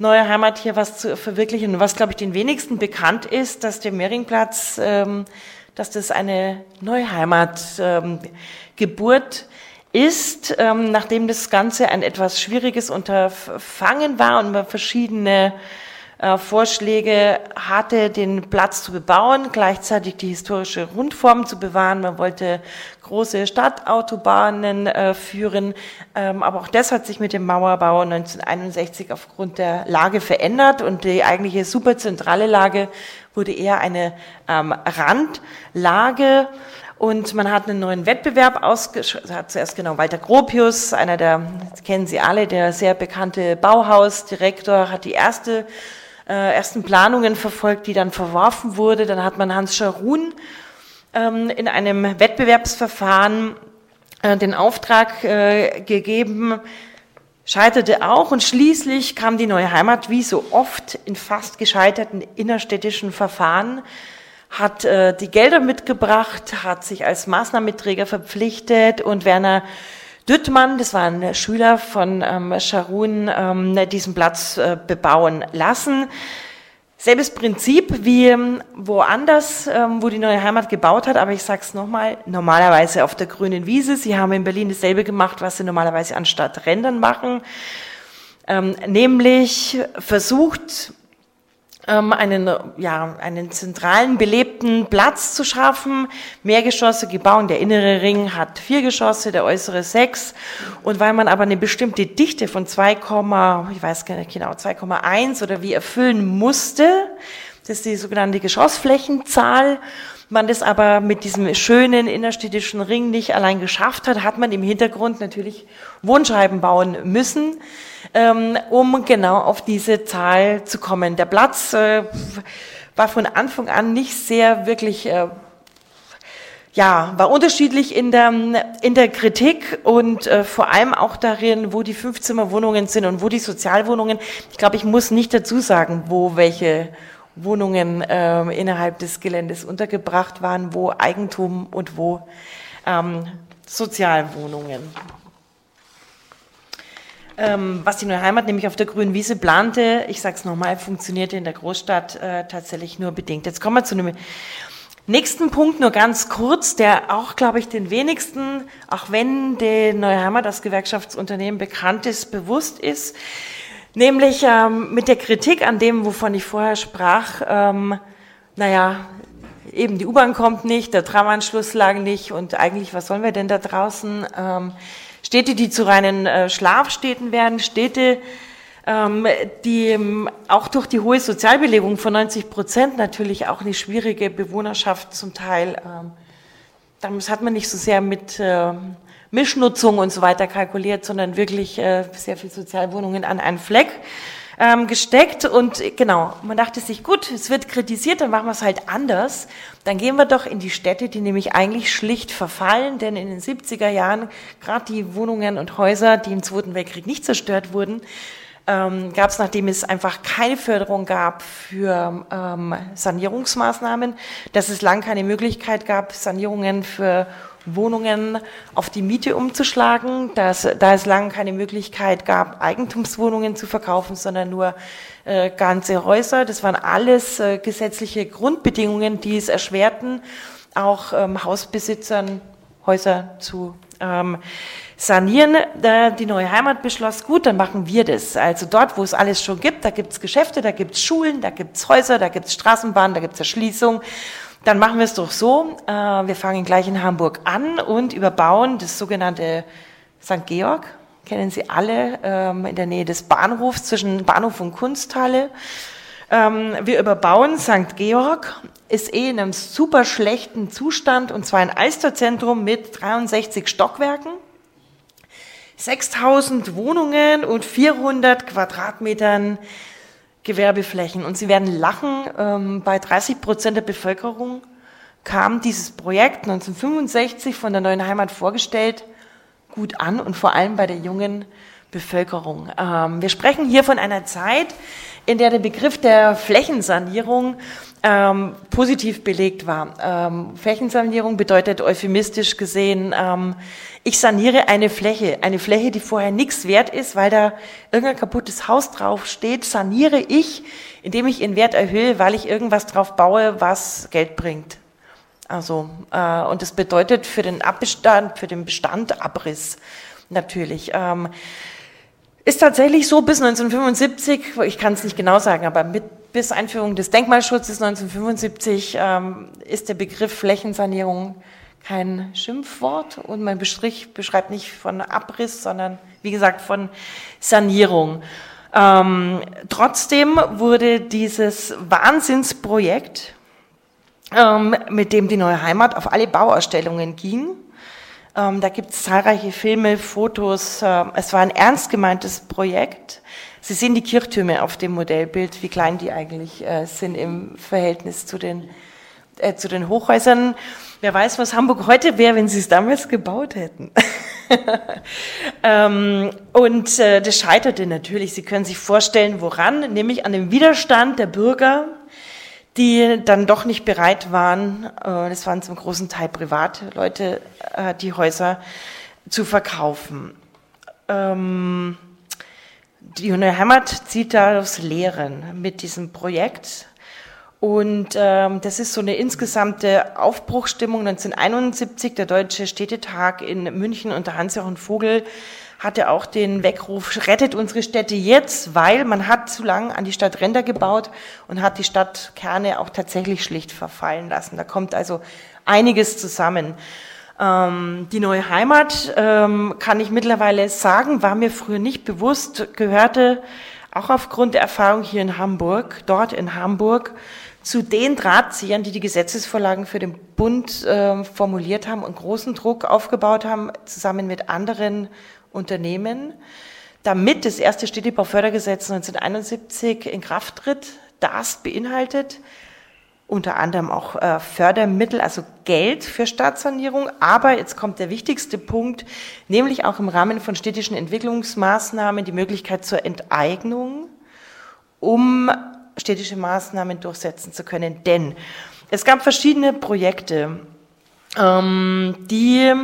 neue Heimat hier was zu verwirklichen. Was, glaube ich, den wenigsten bekannt ist, dass der Mehringplatz, ähm, dass das eine neue Heimatgeburt ähm, ist, ähm, nachdem das Ganze ein etwas schwieriges Unterfangen war und man verschiedene äh, Vorschläge hatte, den Platz zu bebauen, gleichzeitig die historische Rundform zu bewahren. Man wollte große Stadtautobahnen äh, führen, ähm, aber auch das hat sich mit dem Mauerbau 1961 aufgrund der Lage verändert und die eigentliche superzentrale Lage wurde eher eine ähm, Randlage. Und man hat einen neuen Wettbewerb ausgeschrieben, hat zuerst genau Walter Gropius, einer der, kennen Sie alle, der sehr bekannte Bauhausdirektor, hat die erste äh, ersten Planungen verfolgt, die dann verworfen wurde. Dann hat man Hans Scharun in einem Wettbewerbsverfahren äh, den Auftrag äh, gegeben, scheiterte auch und schließlich kam die neue Heimat wie so oft in fast gescheiterten innerstädtischen Verfahren, hat äh, die Gelder mitgebracht, hat sich als Maßnahmeträger verpflichtet und Werner Düttmann, das war ein Schüler von ähm, Scharun, ähm, diesen Platz äh, bebauen lassen. Selbes Prinzip wie ähm, woanders, ähm, wo die neue Heimat gebaut hat, aber ich sage es nochmal, normalerweise auf der grünen Wiese. Sie haben in Berlin dasselbe gemacht, was sie normalerweise an Stadträndern machen, ähm, nämlich versucht, einen, ja, einen zentralen belebten Platz zu schaffen. Mehrgeschossige Bauung. Der innere Ring hat vier Geschosse, der äußere sechs. Und weil man aber eine bestimmte Dichte von 2, ich weiß gar nicht genau, 2,1 oder wie erfüllen musste, das ist die sogenannte Geschossflächenzahl, man das aber mit diesem schönen innerstädtischen Ring nicht allein geschafft hat, hat man im Hintergrund natürlich Wohnscheiben bauen müssen, ähm, um genau auf diese Zahl zu kommen. Der Platz äh, war von Anfang an nicht sehr wirklich äh, ja, war unterschiedlich in der, in der Kritik und äh, vor allem auch darin, wo die Fünfzimmerwohnungen sind und wo die Sozialwohnungen. Ich glaube, ich muss nicht dazu sagen, wo welche Wohnungen äh, innerhalb des Geländes untergebracht waren, wo Eigentum und wo ähm, Sozialwohnungen. Ähm, was die Neue Heimat nämlich auf der grünen Wiese plante, ich sage es nochmal, funktionierte in der Großstadt äh, tatsächlich nur bedingt. Jetzt kommen wir zu einem nächsten Punkt, nur ganz kurz, der auch, glaube ich, den wenigsten, auch wenn die Neue Heimat als Gewerkschaftsunternehmen bekannt ist, bewusst ist. Nämlich ähm, mit der Kritik an dem, wovon ich vorher sprach, ähm, naja, eben die U-Bahn kommt nicht, der Tramanschluss lag nicht und eigentlich, was sollen wir denn da draußen? Ähm, Städte, die zu reinen äh, Schlafstädten werden, Städte, ähm, die ähm, auch durch die hohe Sozialbelegung von 90 Prozent natürlich auch eine schwierige Bewohnerschaft zum Teil. Ähm, damals hat man nicht so sehr mit äh, Mischnutzung und so weiter kalkuliert, sondern wirklich äh, sehr viel Sozialwohnungen an einen Fleck ähm, gesteckt. Und genau, man dachte sich, gut, es wird kritisiert, dann machen wir es halt anders. Dann gehen wir doch in die Städte, die nämlich eigentlich schlicht verfallen, denn in den 70er Jahren, gerade die Wohnungen und Häuser, die im Zweiten Weltkrieg nicht zerstört wurden, ähm, gab es, nachdem es einfach keine Förderung gab für ähm, Sanierungsmaßnahmen, dass es lang keine Möglichkeit gab, Sanierungen für Wohnungen auf die Miete umzuschlagen, dass, da es lange keine Möglichkeit gab, Eigentumswohnungen zu verkaufen, sondern nur äh, ganze Häuser. Das waren alles äh, gesetzliche Grundbedingungen, die es erschwerten, auch ähm, Hausbesitzern Häuser zu ähm, sanieren. Da die neue Heimat beschloss, gut, dann machen wir das. Also dort, wo es alles schon gibt, da gibt es Geschäfte, da gibt es Schulen, da gibt es Häuser, da gibt es Straßenbahnen, da gibt es Erschließung. Dann machen wir es doch so, äh, wir fangen gleich in Hamburg an und überbauen das sogenannte St. Georg, kennen Sie alle, ähm, in der Nähe des Bahnhofs, zwischen Bahnhof und Kunsthalle. Ähm, wir überbauen St. Georg, ist eh in einem super schlechten Zustand und zwar ein Alsterzentrum mit 63 Stockwerken, 6000 Wohnungen und 400 Quadratmetern Gewerbeflächen. Und Sie werden lachen, ähm, bei 30 Prozent der Bevölkerung kam dieses Projekt 1965 von der neuen Heimat vorgestellt gut an und vor allem bei der jungen Bevölkerung. Ähm, wir sprechen hier von einer Zeit, in der der Begriff der Flächensanierung ähm, positiv belegt war. Ähm, Flächensanierung bedeutet euphemistisch gesehen, ähm, ich saniere eine Fläche, eine Fläche, die vorher nichts wert ist, weil da irgendein kaputtes Haus drauf steht, saniere ich, indem ich ihren Wert erhöhe, weil ich irgendwas drauf baue, was Geld bringt. Also, äh, und das bedeutet für den Abbestand, für den Bestand Abriss natürlich. Ähm, ist tatsächlich so bis 1975, ich kann es nicht genau sagen, aber mit, bis Einführung des Denkmalschutzes 1975 ähm, ist der Begriff Flächensanierung kein Schimpfwort und mein Bestrich beschreibt nicht von Abriss, sondern wie gesagt von Sanierung. Ähm, trotzdem wurde dieses Wahnsinnsprojekt, ähm, mit dem die neue Heimat auf alle Bauausstellungen ging, da gibt es zahlreiche Filme, Fotos. Äh, es war ein ernst gemeintes Projekt. Sie sehen die Kirchtürme auf dem Modellbild, wie klein die eigentlich äh, sind im Verhältnis zu den, äh, zu den Hochhäusern. Wer weiß, was Hamburg heute wäre, wenn sie es damals gebaut hätten. <laughs> ähm, und äh, das scheiterte natürlich. Sie können sich vorstellen, woran, nämlich an dem Widerstand der Bürger die dann doch nicht bereit waren, äh, das waren zum großen Teil private Leute, äh, die Häuser zu verkaufen. Ähm, die Neue Heimat zieht daraus Lehren mit diesem Projekt. Und ähm, das ist so eine insgesamte Aufbruchstimmung. 1971, der Deutsche Städtetag in München unter Hans-Jochen Vogel hatte auch den Weckruf, rettet unsere Städte jetzt, weil man hat zu lang an die Stadtränder gebaut und hat die Stadtkerne auch tatsächlich schlicht verfallen lassen. Da kommt also einiges zusammen. Ähm, die neue Heimat, ähm, kann ich mittlerweile sagen, war mir früher nicht bewusst, gehörte auch aufgrund der Erfahrung hier in Hamburg, dort in Hamburg, zu den Drahtziehern, die die Gesetzesvorlagen für den Bund äh, formuliert haben und großen Druck aufgebaut haben, zusammen mit anderen Unternehmen, damit das erste Städtebaufördergesetz 1971 in Kraft tritt. Das beinhaltet unter anderem auch äh, Fördermittel, also Geld für Stadtsanierung. Aber jetzt kommt der wichtigste Punkt, nämlich auch im Rahmen von städtischen Entwicklungsmaßnahmen die Möglichkeit zur Enteignung, um städtische Maßnahmen durchsetzen zu können. Denn es gab verschiedene Projekte, ähm, die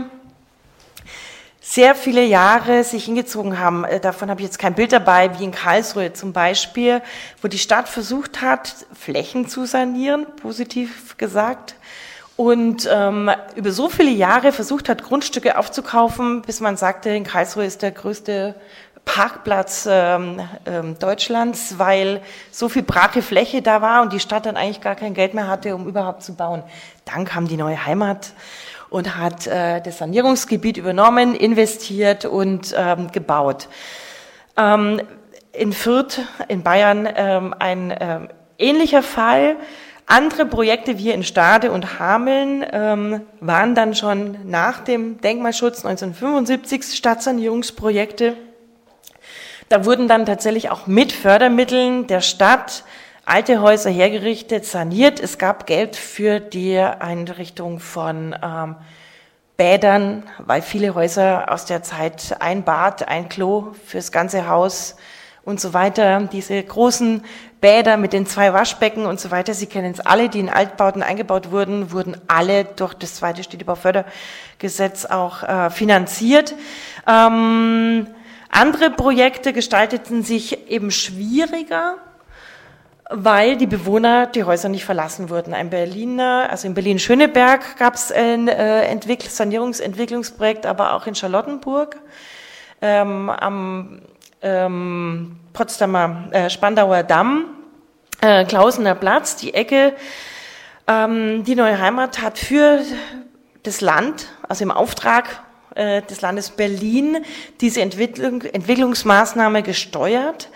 sehr viele Jahre sich hingezogen haben. Äh, davon habe ich jetzt kein Bild dabei, wie in Karlsruhe zum Beispiel, wo die Stadt versucht hat, Flächen zu sanieren, positiv gesagt, und ähm, über so viele Jahre versucht hat, Grundstücke aufzukaufen, bis man sagte, in Karlsruhe ist der größte Parkplatz ähm, ähm, Deutschlands, weil so viel brache Fläche da war und die Stadt dann eigentlich gar kein Geld mehr hatte, um überhaupt zu bauen. Dann kam die neue Heimat und hat äh, das Sanierungsgebiet übernommen, investiert und ähm, gebaut. Ähm, in Fürth in Bayern ähm, ein ähm, ähnlicher Fall. Andere Projekte wie in Stade und Hameln ähm, waren dann schon nach dem Denkmalschutz 1975 Stadtsanierungsprojekte. Da wurden dann tatsächlich auch mit Fördermitteln der Stadt alte Häuser hergerichtet, saniert. Es gab Geld für die Einrichtung von ähm, Bädern, weil viele Häuser aus der Zeit ein Bad, ein Klo fürs ganze Haus und so weiter. Diese großen Bäder mit den zwei Waschbecken und so weiter, Sie kennen es alle, die in Altbauten eingebaut wurden, wurden alle durch das zweite Städtebaufördergesetz auch äh, finanziert. Ähm, andere Projekte gestalteten sich eben schwieriger, weil die Bewohner die Häuser nicht verlassen wurden. Ein Berliner, also in Berlin-Schöneberg gab es ein äh, Entwickl Sanierungsentwicklungsprojekt, aber auch in Charlottenburg. Ähm, am ähm, Potsdamer äh, Spandauer Damm, äh, Klausener Platz, die Ecke. Ähm, die neue Heimat hat für das Land, also im Auftrag äh, des Landes Berlin, diese Entwicklung, Entwicklungsmaßnahme gesteuert.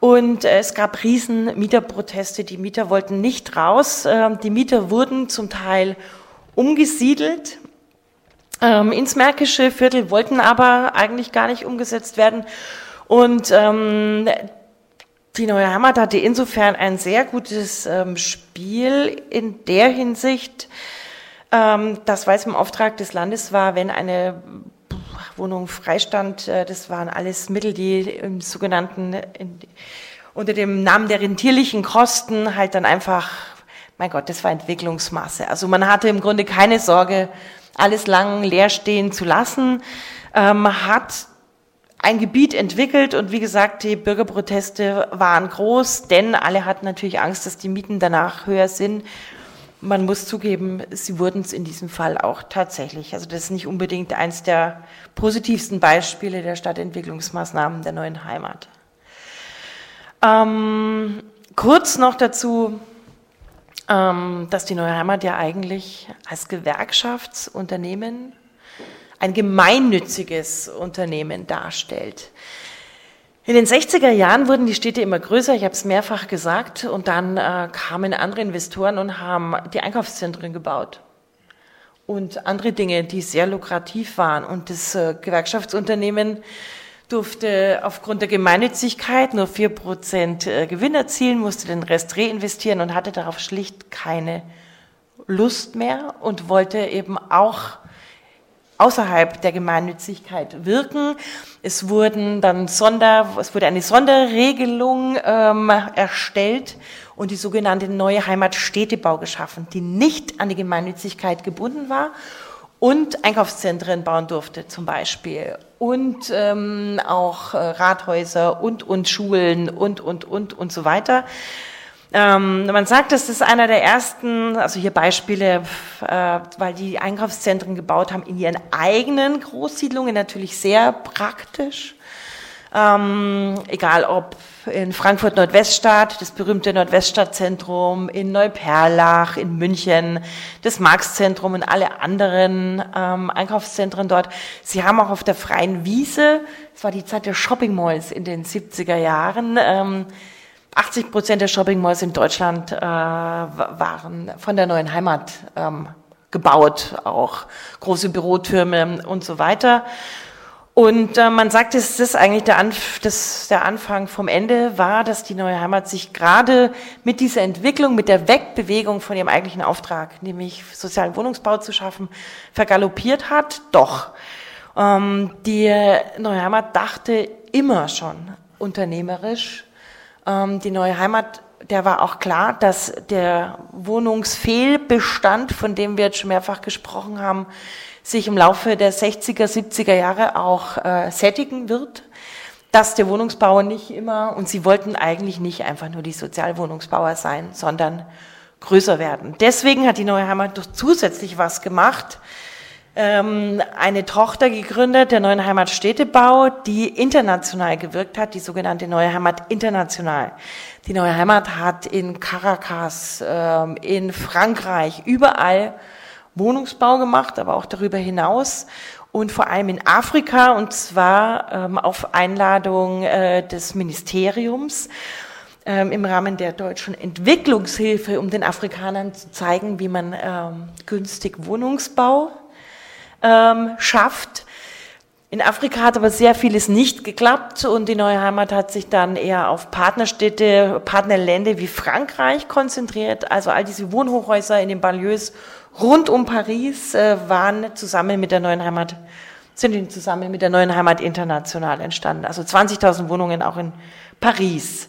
Und es gab riesen Mieterproteste. Die Mieter wollten nicht raus. Ähm, die Mieter wurden zum Teil umgesiedelt ähm, ins Märkische Viertel, wollten aber eigentlich gar nicht umgesetzt werden. Und ähm, die Neue Heimat hatte insofern ein sehr gutes Spiel in der Hinsicht, ähm, dass, weil es im Auftrag des Landes war, wenn eine Wohnung freistand, äh, das waren alles Mittel, die im sogenannten, in, unter dem Namen der rentierlichen Kosten halt dann einfach, mein Gott, das war Entwicklungsmasse. Also man hatte im Grunde keine Sorge, alles lang leer stehen zu lassen, ähm, hat ein Gebiet entwickelt und wie gesagt, die Bürgerproteste waren groß, denn alle hatten natürlich Angst, dass die Mieten danach höher sind. Man muss zugeben, sie wurden es in diesem Fall auch tatsächlich. Also das ist nicht unbedingt eins der positivsten Beispiele der Stadtentwicklungsmaßnahmen der neuen Heimat. Ähm, kurz noch dazu, ähm, dass die neue Heimat ja eigentlich als Gewerkschaftsunternehmen ein gemeinnütziges Unternehmen darstellt. In den 60er Jahren wurden die Städte immer größer, ich habe es mehrfach gesagt, und dann äh, kamen andere Investoren und haben die Einkaufszentren gebaut und andere Dinge, die sehr lukrativ waren. Und das äh, Gewerkschaftsunternehmen durfte aufgrund der Gemeinnützigkeit nur vier Prozent äh, Gewinn erzielen, musste den Rest reinvestieren und hatte darauf schlicht keine Lust mehr und wollte eben auch außerhalb der Gemeinnützigkeit wirken. Es wurden dann Sonder, es wurde eine Sonderregelung ähm, erstellt und die sogenannte neue Heimat Städtebau geschaffen, die nicht an die Gemeinnützigkeit gebunden war und Einkaufszentren bauen durfte zum Beispiel und ähm, auch äh, Rathäuser und und Schulen und und und und so weiter. Ähm, man sagt, das ist einer der ersten, also hier Beispiele, äh, weil die Einkaufszentren gebaut haben in ihren eigenen Großsiedlungen, natürlich sehr praktisch. Ähm, egal ob in Frankfurt Nordweststadt, das berühmte Nordweststadtzentrum, in Neuperlach, in München, das Marxzentrum und alle anderen ähm, Einkaufszentren dort. Sie haben auch auf der freien Wiese, es war die Zeit der Shopping Malls in den 70er Jahren, ähm, 80 Prozent der Shopping Malls in Deutschland äh, waren von der neuen Heimat ähm, gebaut, auch große Bürotürme und so weiter. Und äh, man sagt, es ist eigentlich der, Anf das, der Anfang vom Ende war, dass die neue Heimat sich gerade mit dieser Entwicklung, mit der Wegbewegung von ihrem eigentlichen Auftrag, nämlich sozialen Wohnungsbau zu schaffen, vergaloppiert hat. Doch ähm, die neue Heimat dachte immer schon unternehmerisch ähm, die neue Heimat, der war auch klar, dass der Wohnungsfehlbestand, von dem wir jetzt schon mehrfach gesprochen haben, sich im Laufe der 60er, 70er Jahre auch äh, sättigen wird, dass der Wohnungsbauer nicht immer, und sie wollten eigentlich nicht einfach nur die Sozialwohnungsbauer sein, sondern größer werden. Deswegen hat die Neue Heimat doch zusätzlich was gemacht, ähm, eine Tochter gegründet, der Neuen Heimat Städtebau, die international gewirkt hat, die sogenannte Neue Heimat International. Die Neue Heimat hat in Caracas, ähm, in Frankreich, überall Wohnungsbau gemacht, aber auch darüber hinaus und vor allem in Afrika und zwar ähm, auf Einladung äh, des Ministeriums ähm, im Rahmen der deutschen Entwicklungshilfe, um den Afrikanern zu zeigen, wie man ähm, günstig Wohnungsbau ähm, schafft. In Afrika hat aber sehr vieles nicht geklappt und die neue Heimat hat sich dann eher auf Partnerstädte, Partnerländer wie Frankreich konzentriert. Also all diese Wohnhochhäuser in den Banlieues rund um Paris äh, waren zusammen mit der neuen Heimat, sind zusammen mit der neuen Heimat international entstanden. Also 20.000 Wohnungen auch in Paris.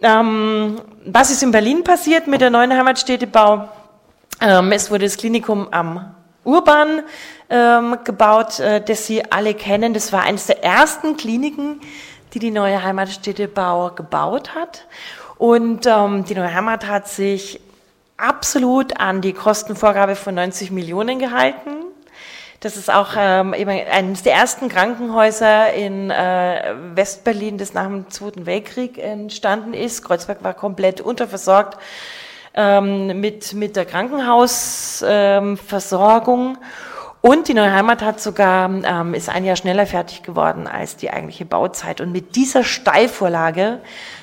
Ähm, was ist in Berlin passiert mit der neuen Heimatstädtebau? Ähm, es wurde das Klinikum am Urban ähm, gebaut, äh, das Sie alle kennen. Das war eines der ersten Kliniken, die die neue Heimatstädtebau gebaut hat. Und ähm, die neue Heimat hat sich absolut an die Kostenvorgabe von 90 Millionen gehalten. Das ist auch ähm, eben eines der ersten Krankenhäuser in äh, Westberlin, das nach dem Zweiten Weltkrieg entstanden ist. Kreuzberg war komplett unterversorgt ähm, mit, mit der Krankenhausversorgung. Ähm, und die Neue Heimat hat sogar, ähm, ist ein Jahr schneller fertig geworden als die eigentliche Bauzeit. Und mit dieser Steilvorlage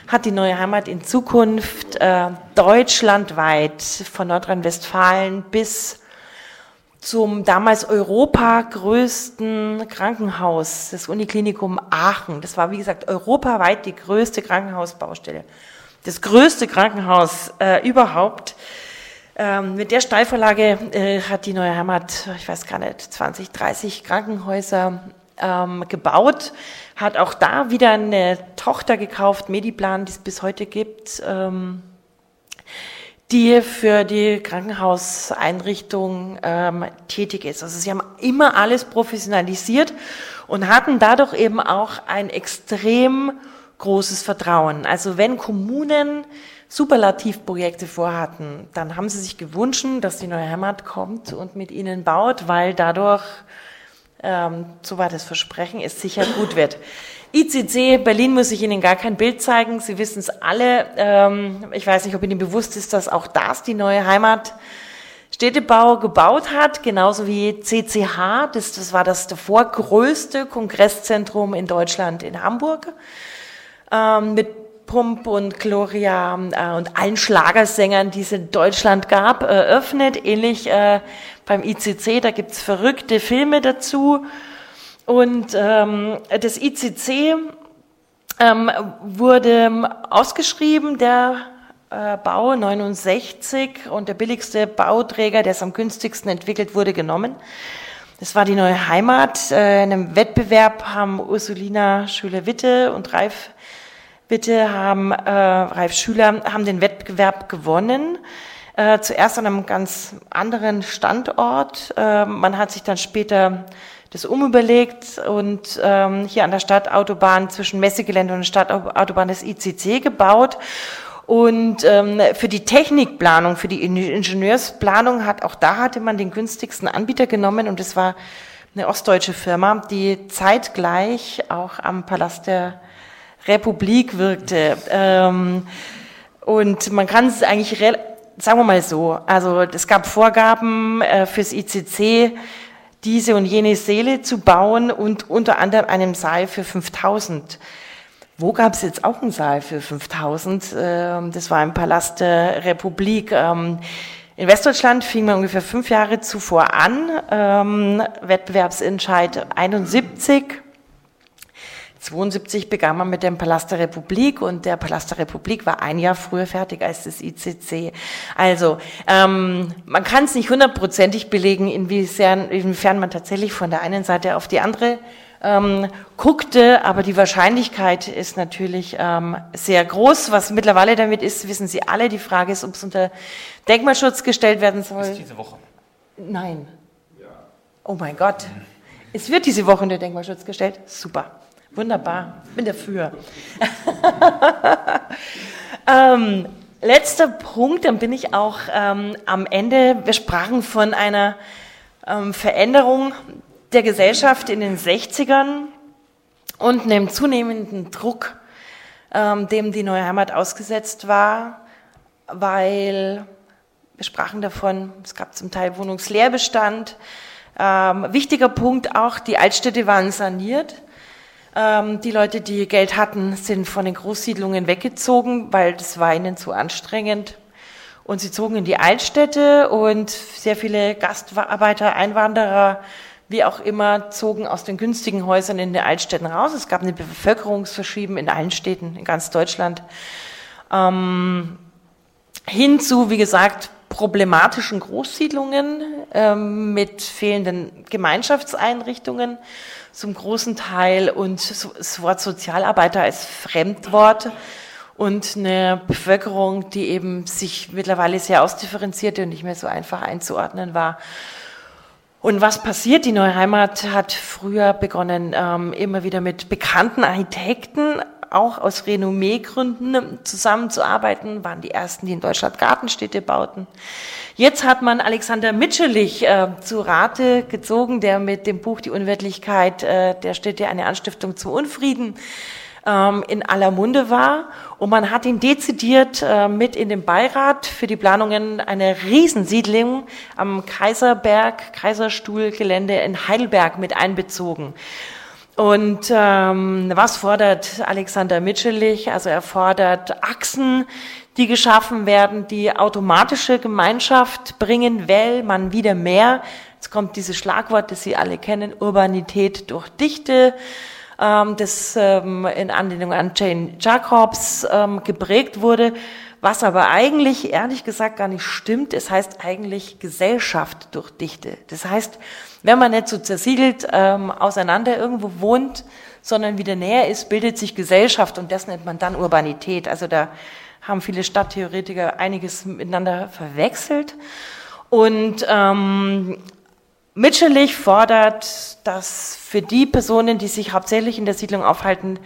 hat die Neue Heimat in Zukunft äh, deutschlandweit von Nordrhein-Westfalen bis zum damals Europa größten Krankenhaus, das Uniklinikum Aachen. Das war, wie gesagt, europaweit die größte Krankenhausbaustelle. Das größte Krankenhaus äh, überhaupt. Ähm, mit der Steilvorlage äh, hat die Neue Heimat, ich weiß gar nicht, 20, 30 Krankenhäuser ähm, gebaut, hat auch da wieder eine Tochter gekauft, Mediplan, die es bis heute gibt, ähm, die für die Krankenhauseinrichtung ähm, tätig ist. Also sie haben immer alles professionalisiert und hatten dadurch eben auch ein extrem großes Vertrauen. Also wenn Kommunen Superlativprojekte vorhatten, dann haben sie sich gewünscht, dass die neue Heimat kommt und mit ihnen baut, weil dadurch, ähm, so war das Versprechen, es sicher gut wird. ICC, Berlin muss ich Ihnen gar kein Bild zeigen, Sie wissen es alle. Ähm, ich weiß nicht, ob Ihnen bewusst ist, dass auch das die neue Heimat Städtebau gebaut hat, genauso wie CCH, das, das war das davor größte Kongresszentrum in Deutschland in Hamburg, ähm, mit Pump und Gloria äh, und allen Schlagersängern, die es in Deutschland gab, eröffnet. Ähnlich äh, beim ICC, da gibt's verrückte Filme dazu. Und ähm, das ICC ähm, wurde ausgeschrieben, der äh, Bau 69 und der billigste Bauträger, der es am günstigsten entwickelt wurde, genommen. Das war die neue Heimat. Äh, in einem Wettbewerb haben Ursulina Schüler-Witte und Ralf Bitte haben äh, Ralf Schüler haben den Wettbewerb gewonnen. Äh, zuerst an einem ganz anderen Standort. Äh, man hat sich dann später das umüberlegt und ähm, hier an der Stadtautobahn zwischen Messegelände und Stadtautobahn des ICC gebaut. Und ähm, für die Technikplanung, für die Ingenieursplanung hat auch da hatte man den günstigsten Anbieter genommen und es war eine ostdeutsche Firma, die zeitgleich auch am Palast der Republik wirkte. Ähm, und man kann es eigentlich, sagen wir mal so, also es gab Vorgaben äh, fürs ICC, diese und jene Seele zu bauen und unter anderem einen Saal für 5000. Wo gab es jetzt auch einen Saal für 5000? Ähm, das war im Palast der Republik. Ähm, in Westdeutschland fing man ungefähr fünf Jahre zuvor an, ähm, Wettbewerbsentscheid 71 72 begann man mit dem Palast der Republik und der Palast der Republik war ein Jahr früher fertig als das ICC. Also ähm, man kann es nicht hundertprozentig belegen, inwiefern, inwiefern man tatsächlich von der einen Seite auf die andere ähm, guckte, aber die Wahrscheinlichkeit ist natürlich ähm, sehr groß. Was mittlerweile damit ist, wissen Sie alle. Die Frage ist, ob es unter Denkmalschutz gestellt werden soll. Ist diese Woche? Nein. Ja. Oh mein Gott. Es wird diese Woche unter Denkmalschutz gestellt. Super. Wunderbar, bin dafür. <laughs> ähm, letzter Punkt, dann bin ich auch ähm, am Ende. Wir sprachen von einer ähm, Veränderung der Gesellschaft in den 60ern und einem zunehmenden Druck, ähm, dem die neue Heimat ausgesetzt war, weil wir sprachen davon, es gab zum Teil Wohnungsleerbestand, Ähm, wichtiger Punkt auch, die Altstädte waren saniert. Ähm, die Leute, die Geld hatten, sind von den Großsiedlungen weggezogen, weil das war ihnen zu anstrengend. Und sie zogen in die Altstädte und sehr viele Gastarbeiter, Einwanderer, wie auch immer, zogen aus den günstigen Häusern in den Altstädten raus. Es gab eine Bevölkerungsverschieben in allen Städten in ganz Deutschland. Ähm, hinzu, wie gesagt, problematischen Großsiedlungen ähm, mit fehlenden Gemeinschaftseinrichtungen zum großen Teil und das Wort Sozialarbeiter als Fremdwort und eine Bevölkerung, die eben sich mittlerweile sehr ausdifferenzierte und nicht mehr so einfach einzuordnen war. Und was passiert? Die Neue Heimat hat früher begonnen, ähm, immer wieder mit bekannten Architekten, auch aus Renommeegründen zusammenzuarbeiten, waren die ersten, die in Deutschland Gartenstädte bauten. Jetzt hat man Alexander Mitschelich äh, zu Rate gezogen, der mit dem Buch Die Unwirtlichkeit äh, der Städte eine Anstiftung zum Unfrieden ähm, in aller Munde war. Und man hat ihn dezidiert äh, mit in den Beirat für die Planungen einer Riesensiedlung am Kaiserberg, Kaiserstuhlgelände in Heidelberg mit einbezogen. Und ähm, was fordert Alexander Mitschelich? Also er fordert Achsen, die geschaffen werden, die automatische Gemeinschaft bringen, weil man wieder mehr, jetzt kommt dieses Schlagwort, das Sie alle kennen, Urbanität durch Dichte, ähm, das ähm, in Anlehnung an Jane Jacobs ähm, geprägt wurde, was aber eigentlich, ehrlich gesagt, gar nicht stimmt. Es heißt eigentlich Gesellschaft durch Dichte. Das heißt, wenn man nicht so zersiedelt ähm, auseinander irgendwo wohnt, sondern wieder näher ist, bildet sich Gesellschaft und das nennt man dann Urbanität. Also da haben viele Stadttheoretiker einiges miteinander verwechselt. Und ähm, Mitschellich fordert, dass für die Personen, die sich hauptsächlich in der Siedlung aufhalten,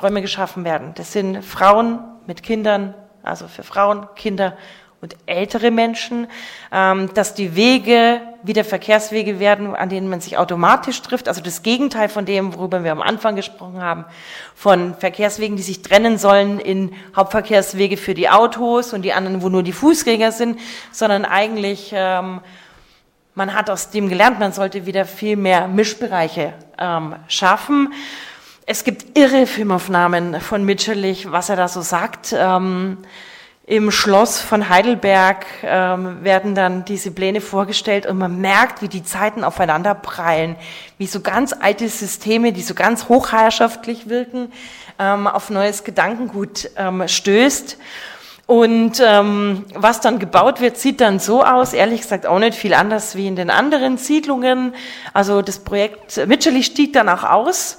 Räume geschaffen werden. Das sind Frauen mit Kindern, also für Frauen, Kinder und ältere Menschen, ähm, dass die Wege wieder Verkehrswege werden, an denen man sich automatisch trifft. Also das Gegenteil von dem, worüber wir am Anfang gesprochen haben, von Verkehrswegen, die sich trennen sollen in Hauptverkehrswege für die Autos und die anderen, wo nur die Fußgänger sind, sondern eigentlich ähm, man hat aus dem gelernt, man sollte wieder viel mehr Mischbereiche ähm, schaffen. Es gibt irre Filmaufnahmen von Mitscherlich, was er da so sagt. Im Schloss von Heidelberg ähm, werden dann diese Pläne vorgestellt und man merkt, wie die Zeiten aufeinander prallen, wie so ganz alte Systeme, die so ganz hochherrschaftlich wirken, ähm, auf neues Gedankengut ähm, stößt. Und ähm, was dann gebaut wird, sieht dann so aus, ehrlich gesagt auch nicht viel anders wie in den anderen Siedlungen. Also das Projekt Mitscherlich stieg dann auch aus,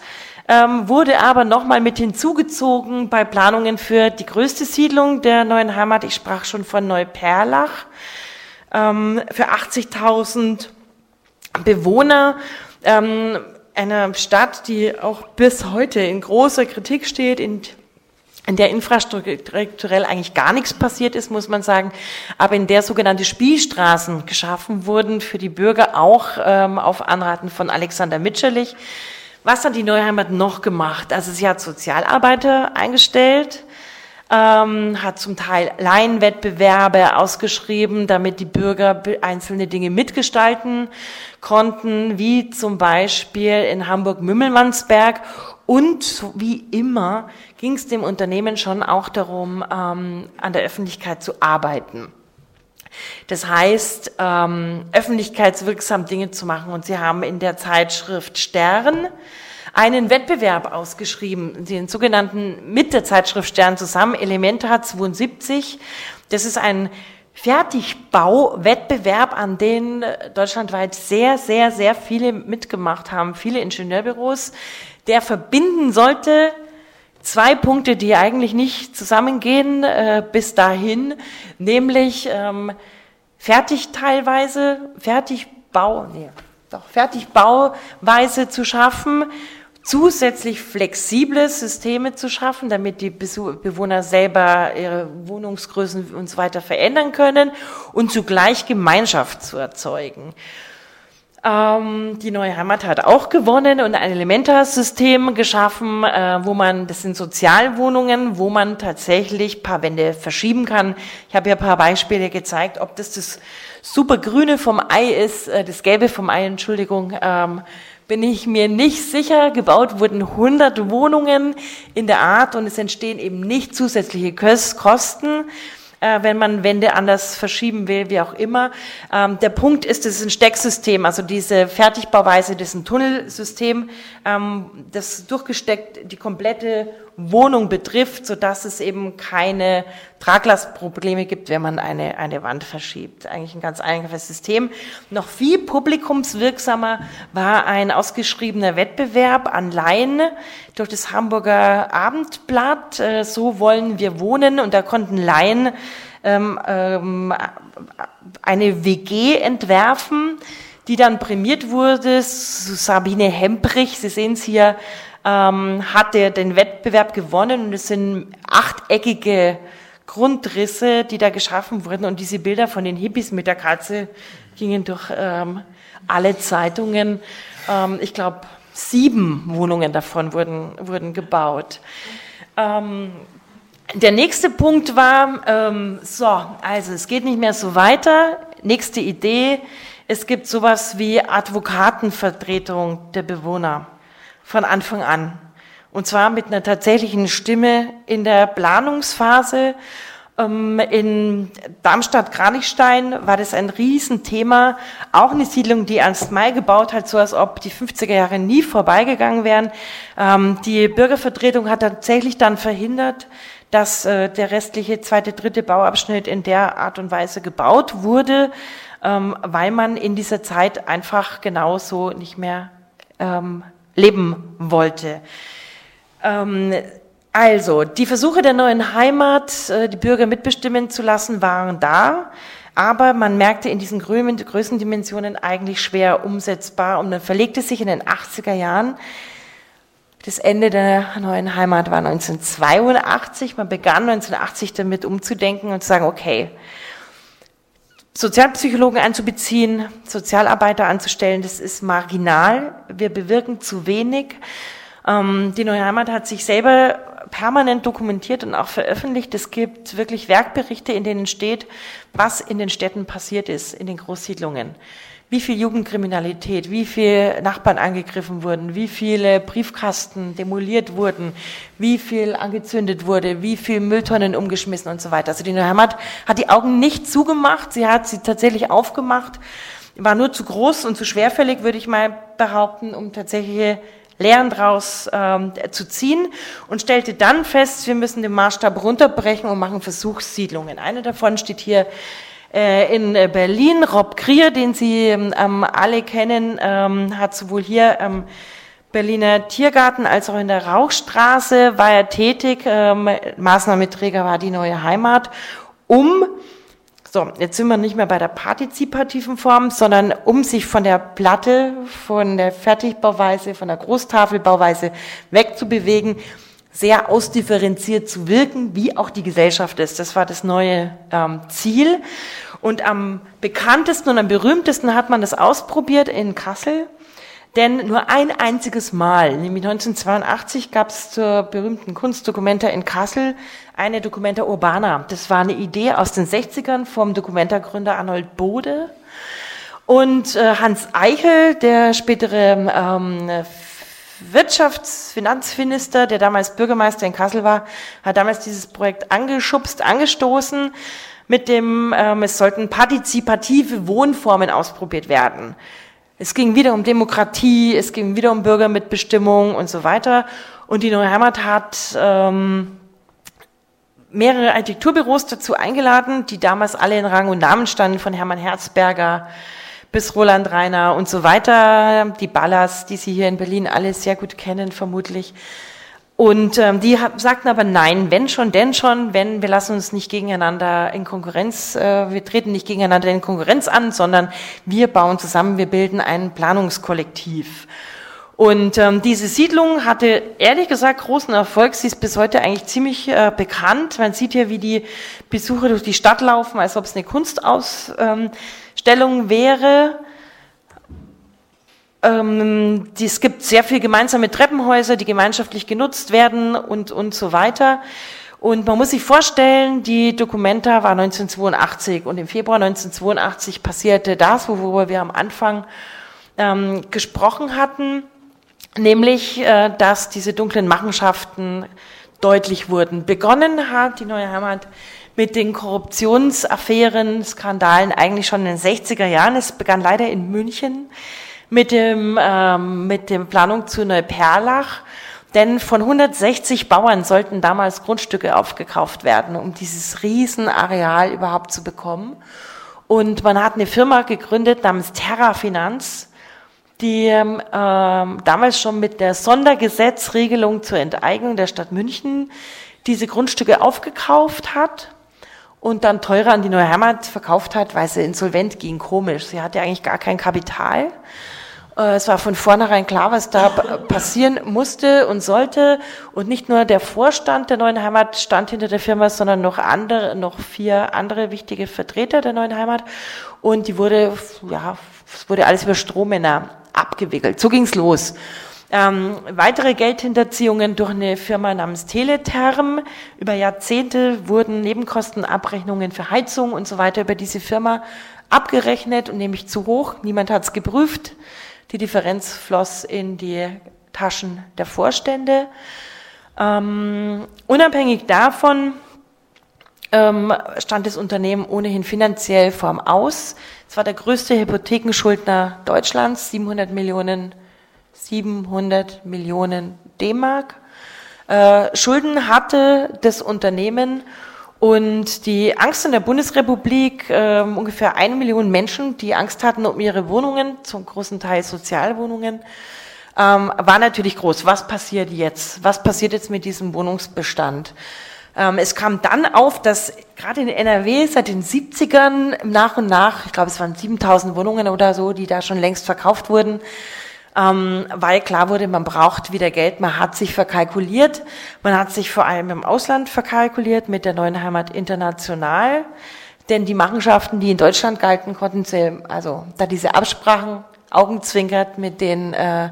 ähm, wurde aber nochmal mit hinzugezogen bei Planungen für die größte Siedlung der neuen Heimat. Ich sprach schon von Neuperlach ähm, für 80.000 Bewohner. Ähm, einer Stadt, die auch bis heute in großer Kritik steht, in in der infrastrukturell eigentlich gar nichts passiert ist, muss man sagen, aber in der sogenannte Spielstraßen geschaffen wurden für die Bürger, auch ähm, auf Anraten von Alexander Mitscherlich. Was hat die Neuheimat noch gemacht? Also sie hat Sozialarbeiter eingestellt, ähm, hat zum Teil Laienwettbewerbe ausgeschrieben, damit die Bürger einzelne Dinge mitgestalten konnten, wie zum Beispiel in Hamburg-Mümmelmannsberg und wie immer ging es dem Unternehmen schon auch darum, ähm, an der Öffentlichkeit zu arbeiten. Das heißt, ähm, öffentlichkeitswirksam Dinge zu machen. Und sie haben in der Zeitschrift Stern einen Wettbewerb ausgeschrieben, den sogenannten mit der Zeitschrift Stern zusammen, Elementar 72. Das ist ein Fertigbauwettbewerb, an den deutschlandweit sehr, sehr, sehr viele mitgemacht haben, viele Ingenieurbüros, der verbinden sollte zwei Punkte, die eigentlich nicht zusammengehen äh, bis dahin, nämlich ähm, fertig teilweise, Fertigbau, nee, doch Fertigbauweise zu schaffen, zusätzlich flexible Systeme zu schaffen, damit die Bewohner selber ihre Wohnungsgrößen und so weiter verändern können und zugleich Gemeinschaft zu erzeugen. Ähm, die neue Heimat hat auch gewonnen und ein Elementa-System geschaffen, äh, wo man, das sind Sozialwohnungen, wo man tatsächlich paar Wände verschieben kann. Ich habe ja ein paar Beispiele gezeigt, ob das das super Grüne vom Ei ist, äh, das Gelbe vom Ei, Entschuldigung, ähm, bin ich mir nicht sicher. Gebaut wurden 100 Wohnungen in der Art und es entstehen eben nicht zusätzliche Kosten äh, wenn man Wände anders verschieben will, wie auch immer. Ähm, der Punkt ist, es ist ein Stecksystem, also diese Fertigbauweise, das ist ein Tunnelsystem, ähm, das durchgesteckt die komplette Wohnung betrifft, so dass es eben keine Traglastprobleme gibt, wenn man eine, eine Wand verschiebt. Eigentlich ein ganz einfaches System. Noch viel publikumswirksamer war ein ausgeschriebener Wettbewerb an Laien durch das Hamburger Abendblatt. Äh, so wollen wir wohnen und da konnten Laien ähm, ähm, eine WG entwerfen, die dann prämiert wurde. Sabine Hemprich, Sie sehen es hier, ähm, hat er den Wettbewerb gewonnen und es sind achteckige Grundrisse, die da geschaffen wurden und diese Bilder von den Hippies mit der Katze gingen durch ähm, alle Zeitungen. Ähm, ich glaube, sieben Wohnungen davon wurden, wurden gebaut. Ähm, der nächste Punkt war, ähm, so, also es geht nicht mehr so weiter. Nächste Idee, es gibt sowas wie Advokatenvertretung der Bewohner von Anfang an. Und zwar mit einer tatsächlichen Stimme in der Planungsphase. Ähm, in Darmstadt-Kranichstein war das ein Riesenthema. Auch eine Siedlung, die Ernst May gebaut hat, so als ob die 50er Jahre nie vorbeigegangen wären. Ähm, die Bürgervertretung hat tatsächlich dann verhindert, dass äh, der restliche zweite, dritte Bauabschnitt in der Art und Weise gebaut wurde, ähm, weil man in dieser Zeit einfach genauso nicht mehr leben wollte. Ähm, also, die Versuche der neuen Heimat, äh, die Bürger mitbestimmen zu lassen, waren da, aber man merkte in diesen Größendimensionen eigentlich schwer umsetzbar und man verlegte sich in den 80er Jahren. Das Ende der neuen Heimat war 1982. Man begann 1980 damit umzudenken und zu sagen, okay, Sozialpsychologen einzubeziehen, Sozialarbeiter anzustellen, das ist marginal. Wir bewirken zu wenig. Ähm, die Neue Heimat hat sich selber permanent dokumentiert und auch veröffentlicht. Es gibt wirklich Werkberichte, in denen steht, was in den Städten passiert ist, in den Großsiedlungen wie viel Jugendkriminalität, wie viele Nachbarn angegriffen wurden, wie viele Briefkasten demoliert wurden, wie viel angezündet wurde, wie viel Mülltonnen umgeschmissen und so weiter. Also die Neue Heimat hat die Augen nicht zugemacht, sie hat sie tatsächlich aufgemacht, war nur zu groß und zu schwerfällig, würde ich mal behaupten, um tatsächliche Lehren daraus ähm, zu ziehen und stellte dann fest, wir müssen den Maßstab runterbrechen und machen Versuchssiedlungen. Eine davon steht hier in Berlin. Rob Krier, den Sie ähm, alle kennen, ähm, hat sowohl hier am Berliner Tiergarten als auch in der Rauchstraße war er tätig. Ähm, Maßnahmeträger war die neue Heimat, um so, jetzt sind wir nicht mehr bei der partizipativen Form, sondern um sich von der Platte, von der Fertigbauweise, von der Großtafelbauweise wegzubewegen, sehr ausdifferenziert zu wirken, wie auch die Gesellschaft ist. Das war das neue ähm, Ziel. Und am bekanntesten und am berühmtesten hat man das ausprobiert in Kassel. Denn nur ein einziges Mal, nämlich 1982, gab es zur berühmten Kunstdokumenta in Kassel eine Documenta Urbana. Das war eine Idee aus den 60ern vom Documenta-Gründer Arnold Bode. Und äh, Hans Eichel, der spätere ähm, Wirtschaftsfinanzminister, der damals Bürgermeister in Kassel war, hat damals dieses Projekt angeschubst, angestoßen mit dem, ähm, es sollten partizipative Wohnformen ausprobiert werden. Es ging wieder um Demokratie, es ging wieder um Bürgermitbestimmung und so weiter. Und die Neue Heimat hat ähm, mehrere Architekturbüros dazu eingeladen, die damals alle in Rang und Namen standen, von Hermann Herzberger bis Roland Reiner und so weiter. Die Ballas, die Sie hier in Berlin alle sehr gut kennen, vermutlich. Und ähm, die sagten aber nein, wenn schon, denn schon, wenn wir lassen uns nicht gegeneinander in Konkurrenz, äh, wir treten nicht gegeneinander in Konkurrenz an, sondern wir bauen zusammen, wir bilden ein Planungskollektiv. Und ähm, diese Siedlung hatte ehrlich gesagt großen Erfolg. Sie ist bis heute eigentlich ziemlich äh, bekannt. Man sieht hier, wie die Besucher durch die Stadt laufen, als ob es eine Kunstausstellung wäre. Ähm, die, es gibt sehr viel gemeinsame Treppenhäuser, die gemeinschaftlich genutzt werden und, und so weiter. Und man muss sich vorstellen, die Dokumenta war 1982 und im Februar 1982 passierte das, worüber wir am Anfang ähm, gesprochen hatten, nämlich, äh, dass diese dunklen Machenschaften deutlich wurden. Begonnen hat die neue Heimat mit den Korruptionsaffären, Skandalen eigentlich schon in den 60er Jahren. Es begann leider in München mit dem, ähm, mit dem Planung zu Neuperlach denn von 160 Bauern sollten damals Grundstücke aufgekauft werden, um dieses Riesenareal überhaupt zu bekommen. Und man hat eine Firma gegründet namens Terra Finanz, die ähm, damals schon mit der Sondergesetzregelung zur Enteignung der Stadt München diese Grundstücke aufgekauft hat und dann teurer an die neue Heimat verkauft hat, weil sie insolvent ging. Komisch. Sie hatte eigentlich gar kein Kapital. Äh, es war von vornherein klar, was da passieren musste und sollte. Und nicht nur der Vorstand der Neuen Heimat stand hinter der Firma, sondern noch andere, noch vier andere wichtige Vertreter der Neuen Heimat. Und die wurde, ja, es wurde alles über Strohmänner abgewickelt. So ging's los. Ähm, weitere Geldhinterziehungen durch eine Firma namens Teletherm. Über Jahrzehnte wurden Nebenkostenabrechnungen für Heizung und so weiter über diese Firma abgerechnet und nämlich zu hoch. Niemand hat es geprüft. Die Differenz floss in die Taschen der Vorstände. Ähm, unabhängig davon ähm, stand das Unternehmen ohnehin finanziell vorm Aus. Es war der größte Hypothekenschuldner Deutschlands, 700 Millionen, 700 Millionen D-Mark. Äh, Schulden hatte das Unternehmen und die Angst in der Bundesrepublik, äh, ungefähr eine Million Menschen, die Angst hatten um ihre Wohnungen, zum großen Teil Sozialwohnungen, ähm, war natürlich groß. Was passiert jetzt? Was passiert jetzt mit diesem Wohnungsbestand? Ähm, es kam dann auf, dass gerade in NRW seit den 70ern nach und nach, ich glaube es waren 7000 Wohnungen oder so, die da schon längst verkauft wurden, ähm, weil klar wurde, man braucht wieder Geld, man hat sich verkalkuliert, man hat sich vor allem im Ausland verkalkuliert mit der neuen Heimat international, denn die Machenschaften, die in Deutschland galten, konnten sie, also da diese Absprachen augenzwinkert mit den äh,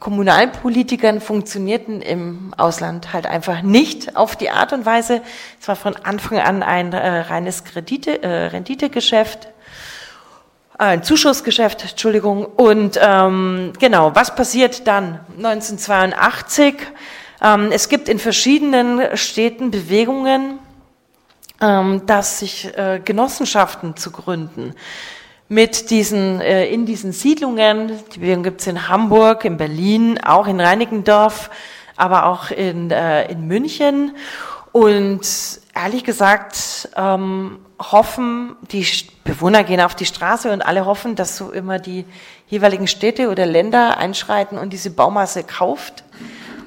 Kommunalpolitikern funktionierten im Ausland halt einfach nicht auf die Art und Weise. Es war von Anfang an ein äh, reines Kredite, äh, Renditegeschäft ein Zuschussgeschäft, Entschuldigung. Und ähm, genau, was passiert dann 1982? Ähm, es gibt in verschiedenen Städten Bewegungen, ähm, dass sich äh, Genossenschaften zu gründen mit diesen äh, in diesen Siedlungen. Die Bewegung gibt es in Hamburg, in Berlin, auch in Reinickendorf, aber auch in, äh, in München. Und ehrlich gesagt ähm, hoffen, die Bewohner gehen auf die Straße und alle hoffen, dass so immer die jeweiligen Städte oder Länder einschreiten und diese Baumasse kauft.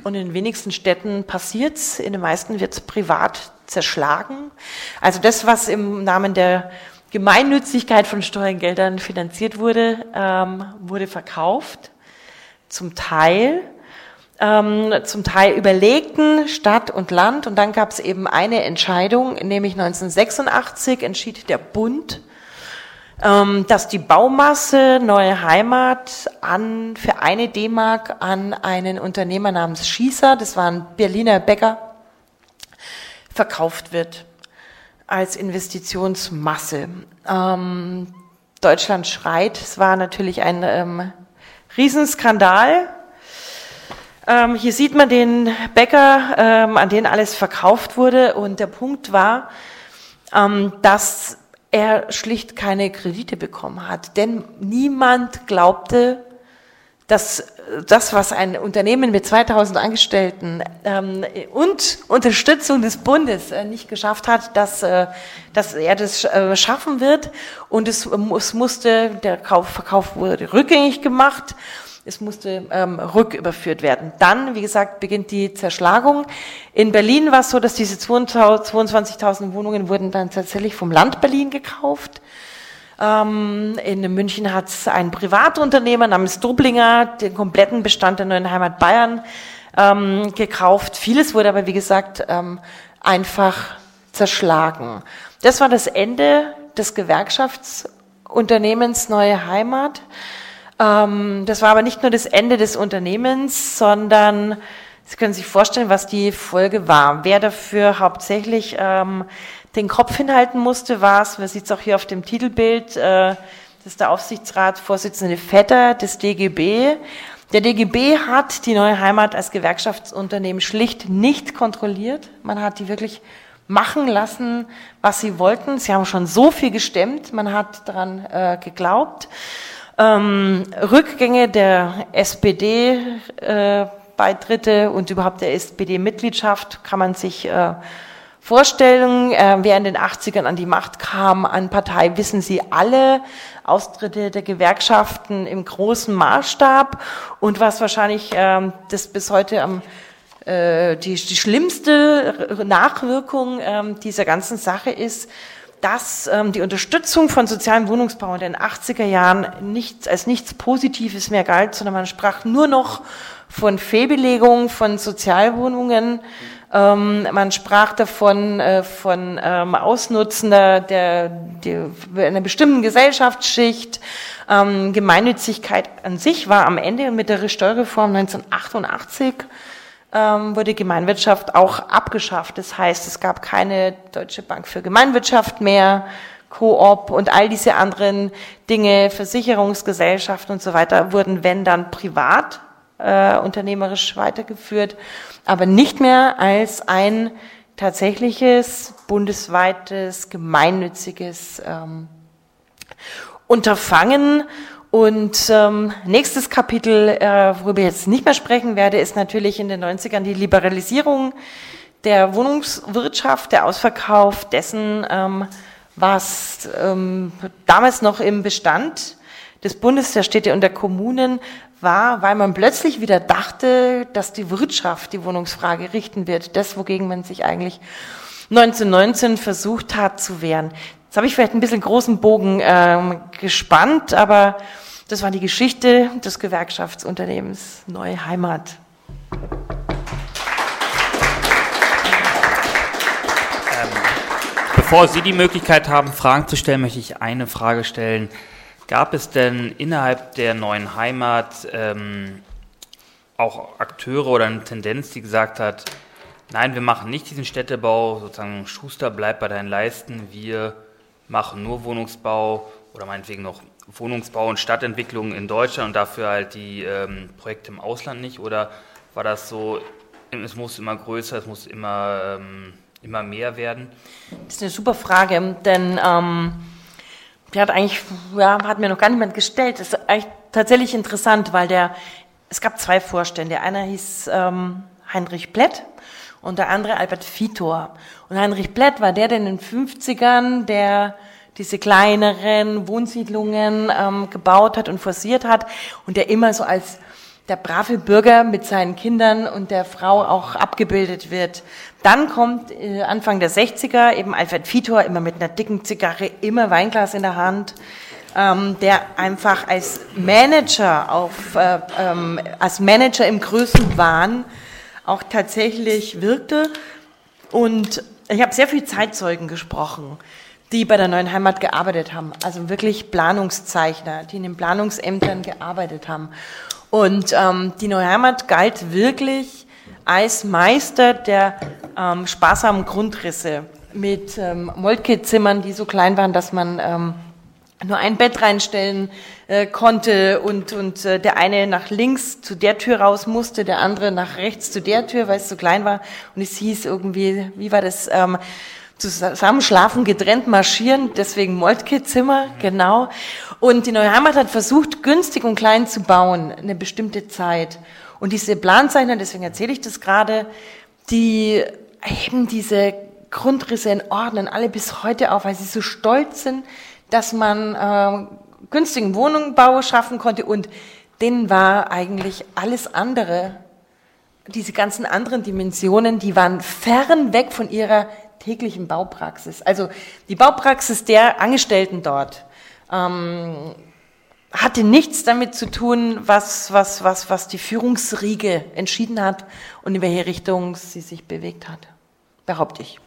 Und in den wenigsten Städten passiert's, in den meisten wird's privat zerschlagen. Also das, was im Namen der Gemeinnützigkeit von Steuergeldern finanziert wurde, ähm, wurde verkauft, zum Teil ähm, zum Teil überlegten Stadt und Land. Und dann gab es eben eine Entscheidung, nämlich 1986 entschied der Bund, ähm, dass die Baumasse Neue Heimat an, für eine D-Mark an einen Unternehmer namens Schießer, das war ein Berliner Bäcker, verkauft wird als Investitionsmasse. Ähm, Deutschland schreit. Es war natürlich ein ähm, Riesenskandal. Ähm, hier sieht man den Bäcker, ähm, an den alles verkauft wurde. Und der Punkt war, ähm, dass er schlicht keine Kredite bekommen hat. Denn niemand glaubte, dass das, was ein Unternehmen mit 2000 Angestellten ähm, und Unterstützung des Bundes äh, nicht geschafft hat, dass, äh, dass er das äh, schaffen wird. Und es, es musste, der Kauf, Verkauf wurde rückgängig gemacht es musste ähm, rücküberführt werden. Dann, wie gesagt, beginnt die Zerschlagung. In Berlin war es so, dass diese 22.000 Wohnungen wurden dann tatsächlich vom Land Berlin gekauft. Ähm, in München hat es ein Privatunternehmer namens Dublinger den kompletten Bestand der neuen Heimat Bayern ähm, gekauft. Vieles wurde aber, wie gesagt, ähm, einfach zerschlagen. Das war das Ende des Gewerkschaftsunternehmens Neue Heimat. Ähm, das war aber nicht nur das Ende des Unternehmens, sondern Sie können sich vorstellen, was die Folge war. Wer dafür hauptsächlich ähm, den Kopf hinhalten musste, war es, man sieht es auch hier auf dem Titelbild, äh, das ist der Aufsichtsratsvorsitzende Vetter des DGB. Der DGB hat die neue Heimat als Gewerkschaftsunternehmen schlicht nicht kontrolliert. Man hat die wirklich machen lassen, was sie wollten. Sie haben schon so viel gestemmt, man hat daran äh, geglaubt. Ähm, Rückgänge der SPD äh, und überhaupt der SPD-Mitgliedschaft kann man sich äh, vorstellen. Äh, wer in den 80ern an die Macht kam, an Partei, wissen Sie alle. Austritte der Gewerkschaften im großen Maßstab und was wahrscheinlich äh, das bis heute am äh, die, die schlimmste Nachwirkung äh, dieser ganzen Sache ist, dass ähm, die Unterstützung von sozialem Wohnungsbau in den 80er Jahren nichts, als nichts Positives mehr galt, sondern man sprach nur noch von Fehlbelegung von Sozialwohnungen. Ähm, man sprach davon äh, von ähm, Ausnutzen der, der, der, einer bestimmten Gesellschaftsschicht. Ähm, Gemeinnützigkeit an sich war am Ende mit der Steuerreform 1988 ähm, wurde Gemeinwirtschaft auch abgeschafft. Das heißt, es gab keine Deutsche Bank für Gemeinwirtschaft mehr. Coop und all diese anderen Dinge, Versicherungsgesellschaften und so weiter, wurden, wenn dann privat äh, unternehmerisch weitergeführt, aber nicht mehr als ein tatsächliches bundesweites gemeinnütziges ähm, Unterfangen. Und ähm, nächstes Kapitel, äh, worüber ich jetzt nicht mehr sprechen werde, ist natürlich in den 90ern die Liberalisierung der Wohnungswirtschaft, der Ausverkauf dessen, ähm, was ähm, damals noch im Bestand des Bundes, der Städte und der Kommunen war, weil man plötzlich wieder dachte, dass die Wirtschaft die Wohnungsfrage richten wird. Das, wogegen man sich eigentlich 1919 versucht hat zu wehren. Jetzt habe ich vielleicht ein bisschen großen Bogen ähm, gespannt, aber das war die Geschichte des Gewerkschaftsunternehmens Neue Heimat. Ähm, bevor Sie die Möglichkeit haben, Fragen zu stellen, möchte ich eine Frage stellen. Gab es denn innerhalb der neuen Heimat ähm, auch Akteure oder eine Tendenz, die gesagt hat, nein, wir machen nicht diesen Städtebau, sozusagen Schuster bleibt bei deinen Leisten, wir machen nur Wohnungsbau oder meinetwegen noch Wohnungsbau und Stadtentwicklung in Deutschland und dafür halt die ähm, Projekte im Ausland nicht? Oder war das so, es muss immer größer, es muss immer, ähm, immer mehr werden? Das ist eine super Frage, denn ähm, die hat eigentlich, ja, hat mir noch gar niemand gestellt. Das ist eigentlich tatsächlich interessant, weil der, es gab zwei Vorstände. Der eine hieß ähm, Heinrich Plätt und der andere Albert Vitor. Und Heinrich Plätt war der, der in den 50ern, der diese kleineren Wohnsiedlungen ähm, gebaut hat und forciert hat und der immer so als der brave Bürger mit seinen Kindern und der Frau auch abgebildet wird. Dann kommt äh, Anfang der 60er eben Alfred Vitor, immer mit einer dicken Zigarre, immer Weinglas in der Hand, ähm, der einfach als Manager auf, äh, ähm, als Manager im Größenwahn auch tatsächlich wirkte. Und ich habe sehr viel Zeitzeugen gesprochen, die bei der neuen Heimat gearbeitet haben, also wirklich Planungszeichner, die in den Planungsämtern gearbeitet haben. Und ähm, die Neue Heimat galt wirklich als Meister der ähm, sparsamen Grundrisse mit ähm, Moltke-Zimmern, die so klein waren, dass man ähm, nur ein Bett reinstellen äh, konnte und, und äh, der eine nach links zu der Tür raus musste, der andere nach rechts zu der Tür, weil es so klein war. Und es hieß irgendwie, wie war das? Ähm, zusammen schlafen, getrennt marschieren, deswegen Moltke-Zimmer, genau. Und die Neue Heimat hat versucht, günstig und klein zu bauen, eine bestimmte Zeit. Und diese Planzeichner, deswegen erzähle ich das gerade, die heben diese Grundrisse in Ordnung alle bis heute auf, weil sie so stolz sind, dass man äh, günstigen Wohnungsbau schaffen konnte und denen war eigentlich alles andere, diese ganzen anderen Dimensionen, die waren fern weg von ihrer täglichen Baupraxis. Also die Baupraxis der Angestellten dort ähm, hatte nichts damit zu tun, was, was, was, was die Führungsriege entschieden hat und in welche Richtung sie sich bewegt hat, behaupte ich.